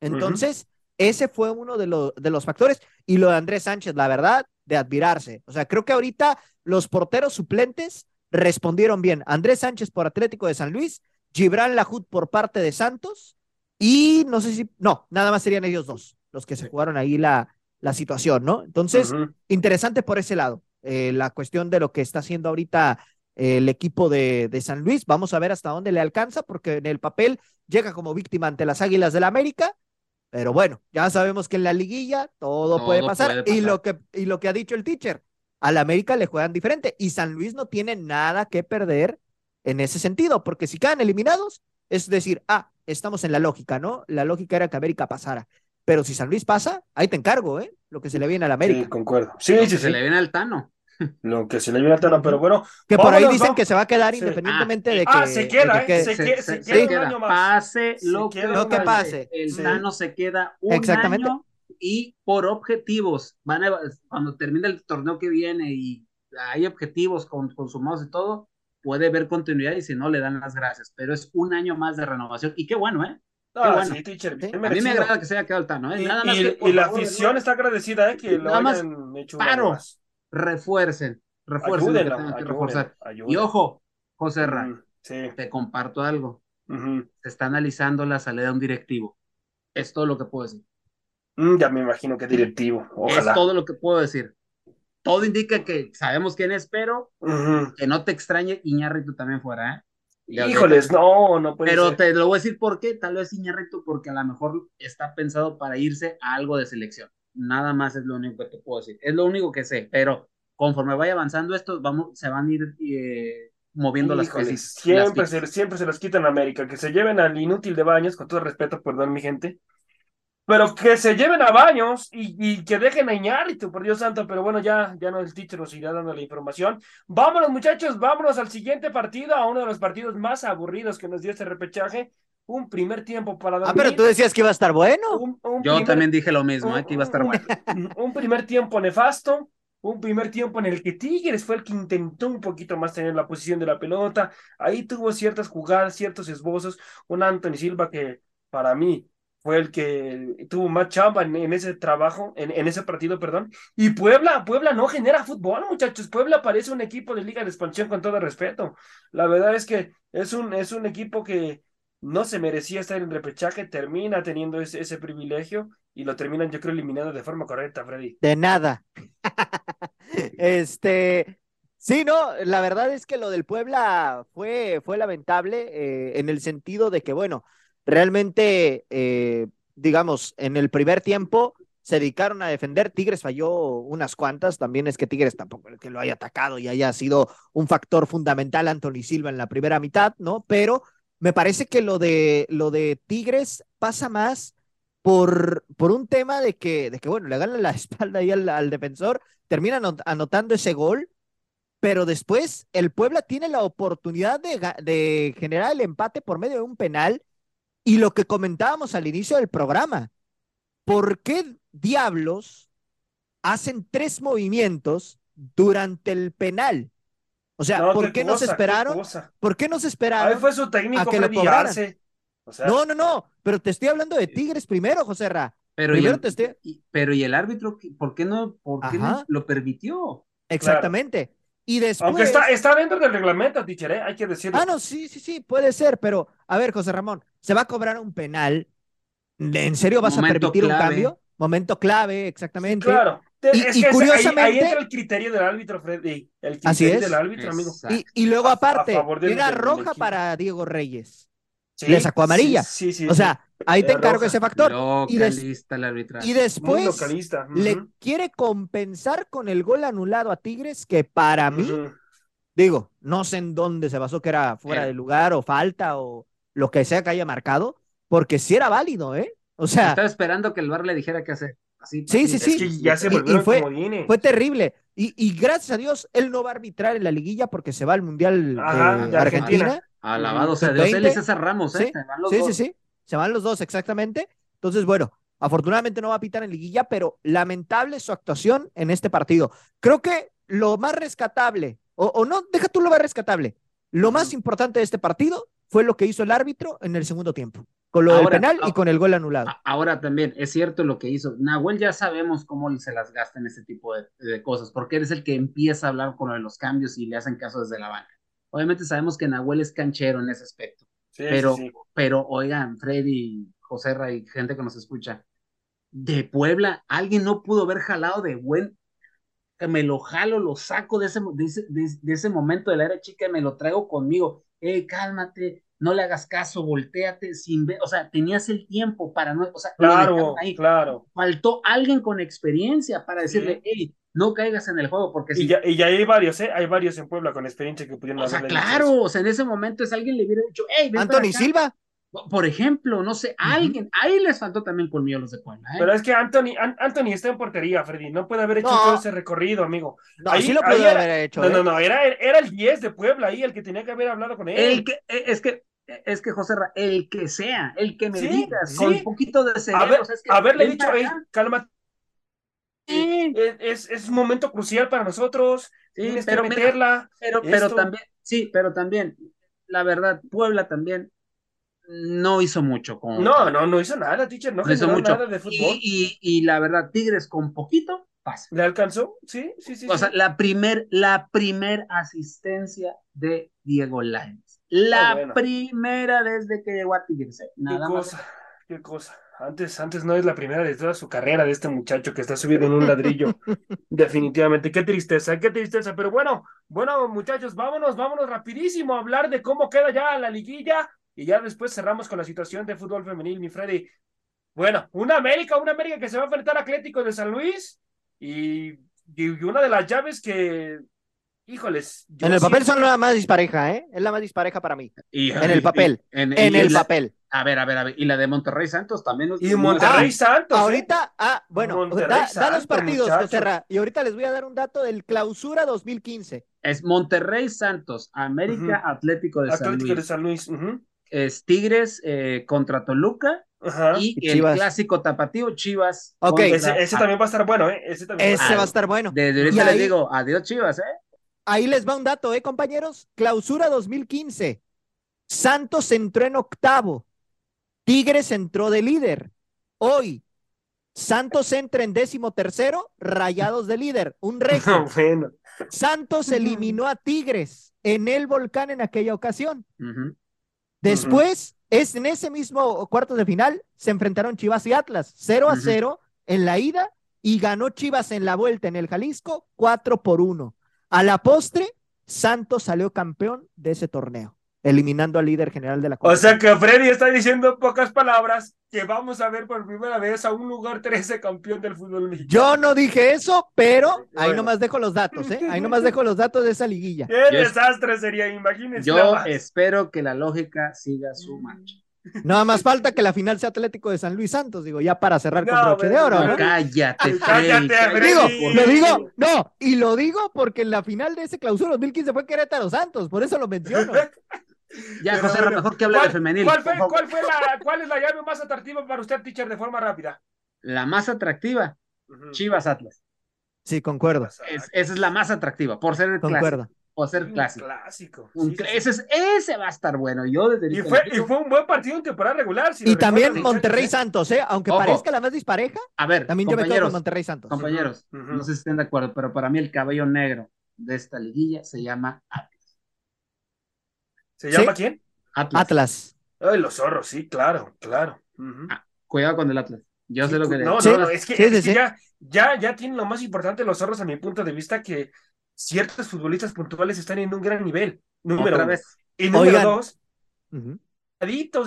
Entonces, ese fue uno de, de los factores. Y lo de Andrés Sánchez, la verdad, de admirarse. O sea, creo que ahorita los porteros suplentes respondieron bien. Andrés Sánchez por Atlético de San Luis, Gibran Lajud por parte de Santos y no sé si, no, nada más serían ellos dos los que se jugaron ahí la, la situación, ¿no? Entonces, interesante por ese lado, eh, la cuestión de lo que está haciendo ahorita el equipo de, de, San Luis. Vamos a ver hasta dónde le alcanza, porque en el papel llega como víctima ante las Águilas del la América. Pero bueno, ya sabemos que en la liguilla todo, puede, pasar, Y, lo que, y lo que ha dicho el teacher, al América le juegan diferente y San Luis no tiene nada que perder en ese sentido, porque si quedan eliminados, es decir, ah, estamos en la lógica, ¿no? La lógica era que América pasara. Pero si San Luis pasa, ahí te encargo, ¿eh? Lo que se le viene al América. Sí, concuerdo. Sí, sí, se le viene al Tano. Lo que se le viene al Tano, pero bueno. Que por ahí dicen que se va a quedar independientemente de ah, que. Ah, se queda, ¿eh? Se, queda, se, queda, un año más. Pase lo, que, lo que pase. El Tano se queda un Exactamente. año y por objetivos. Van a, cuando termine el torneo que viene y hay objetivos con, consumados y todo, puede ver continuidad y si no, le dan las gracias. Pero es un año más de renovación. Y qué bueno, ¿eh? Ah, sí, teacher, a mí me agrada que se haya quedado el Tano, ¿eh? Nada más y, la afición está agradecida, ¿eh? Que lo hayan hecho paro, refuercen, refuercen lo que tengan que reforzar. Y ojo, José Ra, te comparto algo. Se está analizando la salida de un directivo. Es todo lo que puedo decir. Mm, ya me imagino que directivo. Ojalá. Es todo lo que puedo decir. Todo indica que sabemos quién es, pero que no te extrañe Iñárritu también fuera, ¿eh? Híjoles, no, no puede Pero te lo voy a decir por qué, tal vez Iñárritu, porque a lo mejor está pensado para irse a algo de selección. Nada más es lo único que te puedo decir. Es lo único que sé, pero conforme vaya avanzando esto, vamos, se van a ir eh, moviendo las cosas. Siempre, se, siempre se los quitan a América, que se lleven al inútil de baños, con todo respeto, perdón mi gente, pero que se lleven a baños y, que dejen a Iñárritu, por Dios santo, pero bueno, ya, ya no el teacher nos irá dando la información. Vámonos, muchachos, vámonos al siguiente partido, a uno de los partidos más aburridos que nos dio este repechaje. Un primer tiempo para dormir. Ah, pero tú decías que iba a estar bueno. Yo también dije lo mismo, eh, que iba a estar bueno. Un primer tiempo nefasto, un primer tiempo en el que Tigres fue el que intentó un poquito más tener la posición de la pelota. Ahí tuvo ciertas jugadas, ciertos esbozos. Un Anthony Silva que para mí fue el que tuvo más chamba en, ese trabajo, en, en, ese partido, perdón. Y Puebla, Puebla no genera fútbol, muchachos. Puebla parece un equipo de liga de expansión con todo respeto. La verdad es que es un, es un equipo que no se merecía estar en repechaje, termina teniendo ese, ese privilegio y lo terminan, yo creo, eliminando de forma correcta, Freddy. De nada. este, Sí, no, la verdad es que lo del Puebla fue, fue lamentable eh, en el sentido de que, bueno, realmente, eh, digamos, en el primer tiempo se dedicaron a defender. Tigres falló unas cuantas. También es que Tigres tampoco es que lo haya atacado y haya sido un factor fundamental Anthony Silva en la primera mitad, ¿no? Pero me parece que lo de, lo de Tigres pasa más por, por un tema de que, de que, bueno, le ganan la espalda ahí al, defensor, termina anotando ese gol. Pero después el Puebla tiene la oportunidad de, de generar el empate por medio de un penal y lo que comentábamos al inicio del programa, ¿por qué diablos hacen tres movimientos durante el penal? O sea, ¿por qué, no se esperaron? ¿Por qué no se esperaron? fue su técnico a que lo No, no, no, pero te estoy hablando de Tigres primero, José Ra. Pero, y el, pero y el árbitro, ¿por qué no, por qué no lo permitió? Exactamente. Y después... Aunque está, está dentro del reglamento, teacher, ¿eh? hay que decirlo. Ah, no, sí, sí, sí, puede ser, pero a ver, José Ramón, se va a cobrar un penal. ¿En serio vas a permitir un cambio? Momento clave, exactamente. claro. Y, curiosamente. Ahí, entra el criterio del árbitro, Freddy. El criterio así es. del árbitro, amigo. Y, luego, aparte, era roja para Diego Reyes. Le sacó amarilla. Sí, sí, o sea, ahí te encargo ese factor. y, y, después le quiere compensar con el gol anulado a Tigres, que para mí, digo, no sé en dónde se basó que era fuera de lugar o falta o lo que sea que haya marcado, porque sí era válido, ¿eh? O sea. Estaba esperando que el bar le dijera qué hacer. Así, sí, sí, sí. ya se y, fue, fue terrible. Y, y, gracias a Dios, él no va a arbitrar en la liguilla porque se va al Mundial de, Argentina. Alabado sea Dios, él y César Ramos, ¿eh? Sí, se van los sí, dos. sí, sí. Se van los dos, exactamente. Entonces, bueno, afortunadamente no va a pitar en liguilla, pero lamentable su actuación en este partido. Creo que lo más rescatable, o, o no, deja tú lo más rescatable, lo más importante de este partido fue lo que hizo el árbitro en el segundo tiempo, con lo del penal y con el gol anulado. Ahora también, es cierto lo que hizo. Nahuel ya sabemos cómo se las gasta en ese tipo de, cosas, porque eres el que empieza a hablar con lo de los cambios y le hacen caso desde la banca. Obviamente sabemos que Nahuel es canchero en ese aspecto. pero, pero, oigan, Freddy, José y gente que nos escucha, de Puebla, alguien no pudo haber jalado de buen, que me lo jalo, lo saco de ese, de ese, momento de la era chica y me lo traigo conmigo. Eh, cálmate, no le hagas caso, volteate sin ver, o sea, tenías el tiempo para no, o sea, claro, claro. Faltó alguien con experiencia para decirle, hey, no caigas en el juego, porque y, ya, y ya hay varios, ¿eh? Hay varios en Puebla con experiencia que pudieron O sea, claro, o sea, en ese momento es alguien le hubiera dicho, hey, ven Anthony Silva. Por ejemplo, no sé, alguien, ahí les faltó también colmillo los de Puebla. ¿eh? Pero es que Anthony, Anthony está en portería, Freddy, no puede haber hecho todo ese recorrido, amigo. No, ahí, sí lo puede haber hecho. No, no, ¿eh? no, era, era el 10 de Puebla ahí, el que tenía que haber hablado con él. El que, eh, es que, es que José, el que sea, el que me digas, con un poquito de cerebro. haberle dicho, hey, cálmate. Es, es, un momento crucial para nosotros. Sí, pero meterla. pero, pero también, sí, pero también, la verdad, Puebla también no hizo mucho. Con, no, no, no hizo nada, teacher, no, hizo mucho. nada de fútbol. Y, y, la verdad, Tigres con poquito pasa. ¿Le alcanzó? Sí, sí, sí. O sea, la primer, la primer asistencia de Diego Lainez. La ah, primera desde que llegó a Tigres. ¿eh? Nada qué cosa, qué cosa. Antes, antes no es la primera de toda su carrera de este muchacho que está subido en un ladrillo. Definitivamente, qué tristeza, qué tristeza. Pero bueno, bueno, muchachos, vámonos, vámonos rapidísimo a hablar de cómo queda ya la liguilla y ya después cerramos con la situación de fútbol femenil, mi Freddy. Bueno, una América, una América que se va a enfrentar a Atlético de San Luis y, una de las llaves que, híjoles. En el papel son la más dispareja, ¿eh? Es la más dispareja para mí. en el papel. en, el papel. A ver, a ver, a ver. Y la de Monterrey Santos también. y Monterrey Santos. ¿eh? Ahorita, ah, bueno, da, los partidos, Y ahorita les voy a dar un dato del clausura 2015. Es Monterrey Santos, América Atlético de San Luis. Atlético de San Luis es Tigres eh, contra Toluca y, el clásico tapatío Chivas. Ok, ese, también va a estar bueno, ¿eh? Ese, también va, a estar bueno. Desde ahorita les digo, adiós Chivas, ¿eh? Ahí les va un dato, ¿eh, compañeros? Clausura 2015. Santos entró en octavo. Tigres entró de líder. Hoy, Santos entra en décimo tercero, rayados de líder. Un récord. Santos eliminó a Tigres en el volcán en aquella ocasión. Después, es en ese mismo cuarto de final, se enfrentaron Chivas y Atlas, 0 a 0 en la ida y ganó Chivas en la vuelta en el Jalisco 4 por 1. A la postre, Santos salió campeón de ese torneo eliminando al líder general de la O sea que Freddy está diciendo pocas palabras que vamos a ver por primera vez a un lugar 13 campeón del fútbol mexicano. Yo no dije eso, pero ahí nomás dejo los datos, ¿eh? Ahí nomás dejo los datos de esa liguilla. Qué desastre sería, imagínense. Yo espero que la lógica siga su marcha. Nada más falta que la final sea Atlético de San Luis Santos, digo, ya para cerrar con broche de oro. ¿no? Cállate, cállate, Digo, lo digo, no, y lo digo porque en la final de ese clausura 2015 fue Querétaro Santos, por eso lo menciono. Ya, José, bueno, mejor que hable de femenil. ¿cuál, fue, ¿cuál, fue la, ¿Cuál es la llave más atractiva para usted, teacher, de forma rápida? La más atractiva, Chivas Atlas. Sí, concuerdo. esa es la más atractiva, por ser el concuerdo. clásico. Por ser clásico. clásico. ese, ese, va a estar bueno. Yo desde y, fue, y fue un buen partido en temporada regular. y también Monterrey Santos, ¿eh? aunque parezca la más dispareja. A ver, también yo me quedo con Monterrey Santos. Compañeros, no sé si estén de acuerdo, pero para mí el cabello negro de esta liguilla se llama Atlas. ¿Se llama quién? Atlas. Ay, los zorros, sí, claro, claro. Ah, cuidado con el Atlas. Yo sé lo que No, no, no, es que, ya, ya, ya tienen lo más importante los zorros a mi punto de vista que ciertos futbolistas puntuales están en un gran nivel. Número Otra vez. Y número dos, uh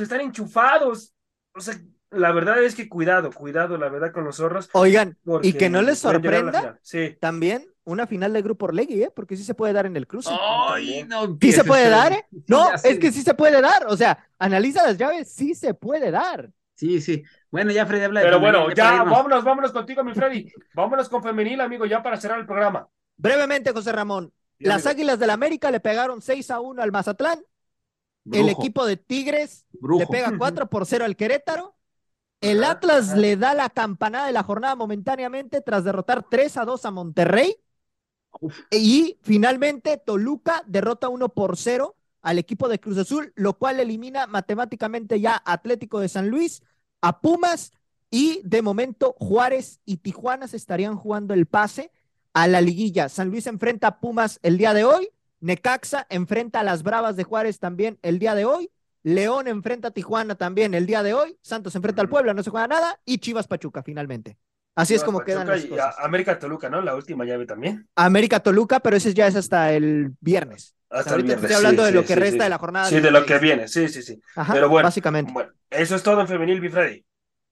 están enchufados. O sea, la verdad es que cuidado, cuidado, la verdad, con los zorros. Oigan, y que no les sorprenda sí. también una final de grupo Orlegui, ¿eh? Porque sí se puede dar en el cruce. Ay, no, sí se puede dar, ¿eh? No, es que sí se puede dar. O sea, analiza las llaves, sí se puede dar. Sí, sí. Bueno, ya Freddy habla de Pero bueno, ya vámonos, vámonos contigo, mi Freddy. vámonos con femenil, amigo, ya para cerrar el programa. Brevemente, José Ramón. las Águilas del América le pegaron 6 a 1 al Mazatlán. El equipo de Tigres le pega 4 por 0 al Querétaro. El Atlas le da la campanada de la jornada momentáneamente tras derrotar 3 a 2 a Monterrey. Y finalmente Toluca derrota 1 por 0 al equipo de Cruz Azul, lo cual elimina matemáticamente ya Atlético de San Luis, a Pumas y de momento Juárez y Tijuana se estarían jugando el pase a la liguilla. San Luis enfrenta a Pumas el día de hoy Necaxa enfrenta a las Bravas de Juárez también el día de hoy. León enfrenta a Tijuana también el día de hoy. Santos enfrenta al Puebla, no se juega nada. Y Chivas Pachuca finalmente. Así es como quedan las cosas. América Toluca, ¿no? La última llave también. América Toluca, pero ese ya es hasta el viernes. Hasta el viernes. Estoy hablando de lo que resta de la jornada. Sí, de lo que viene, sí, sí, sí. Ajá, pero bueno, básicamente. Bueno, eso es todo en femenil, Bifredi.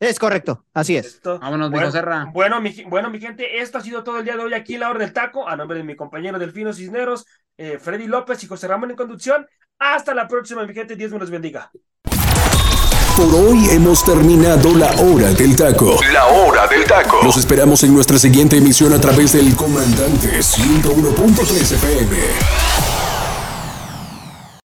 Es correcto, así es. Esto, Vámonos, bueno, Serra. Bueno mi, bueno, mi gente, esto ha sido todo el día de hoy aquí en la hora del taco. A nombre de mi compañero Delfino Cisneros, eh, Freddy López y José Ramón en conducción. Hasta la próxima, mi gente. Dios me los bendiga. Por hoy hemos terminado la hora del taco. La hora del taco. Los esperamos en nuestra siguiente emisión a través del comandante 101.3 FM.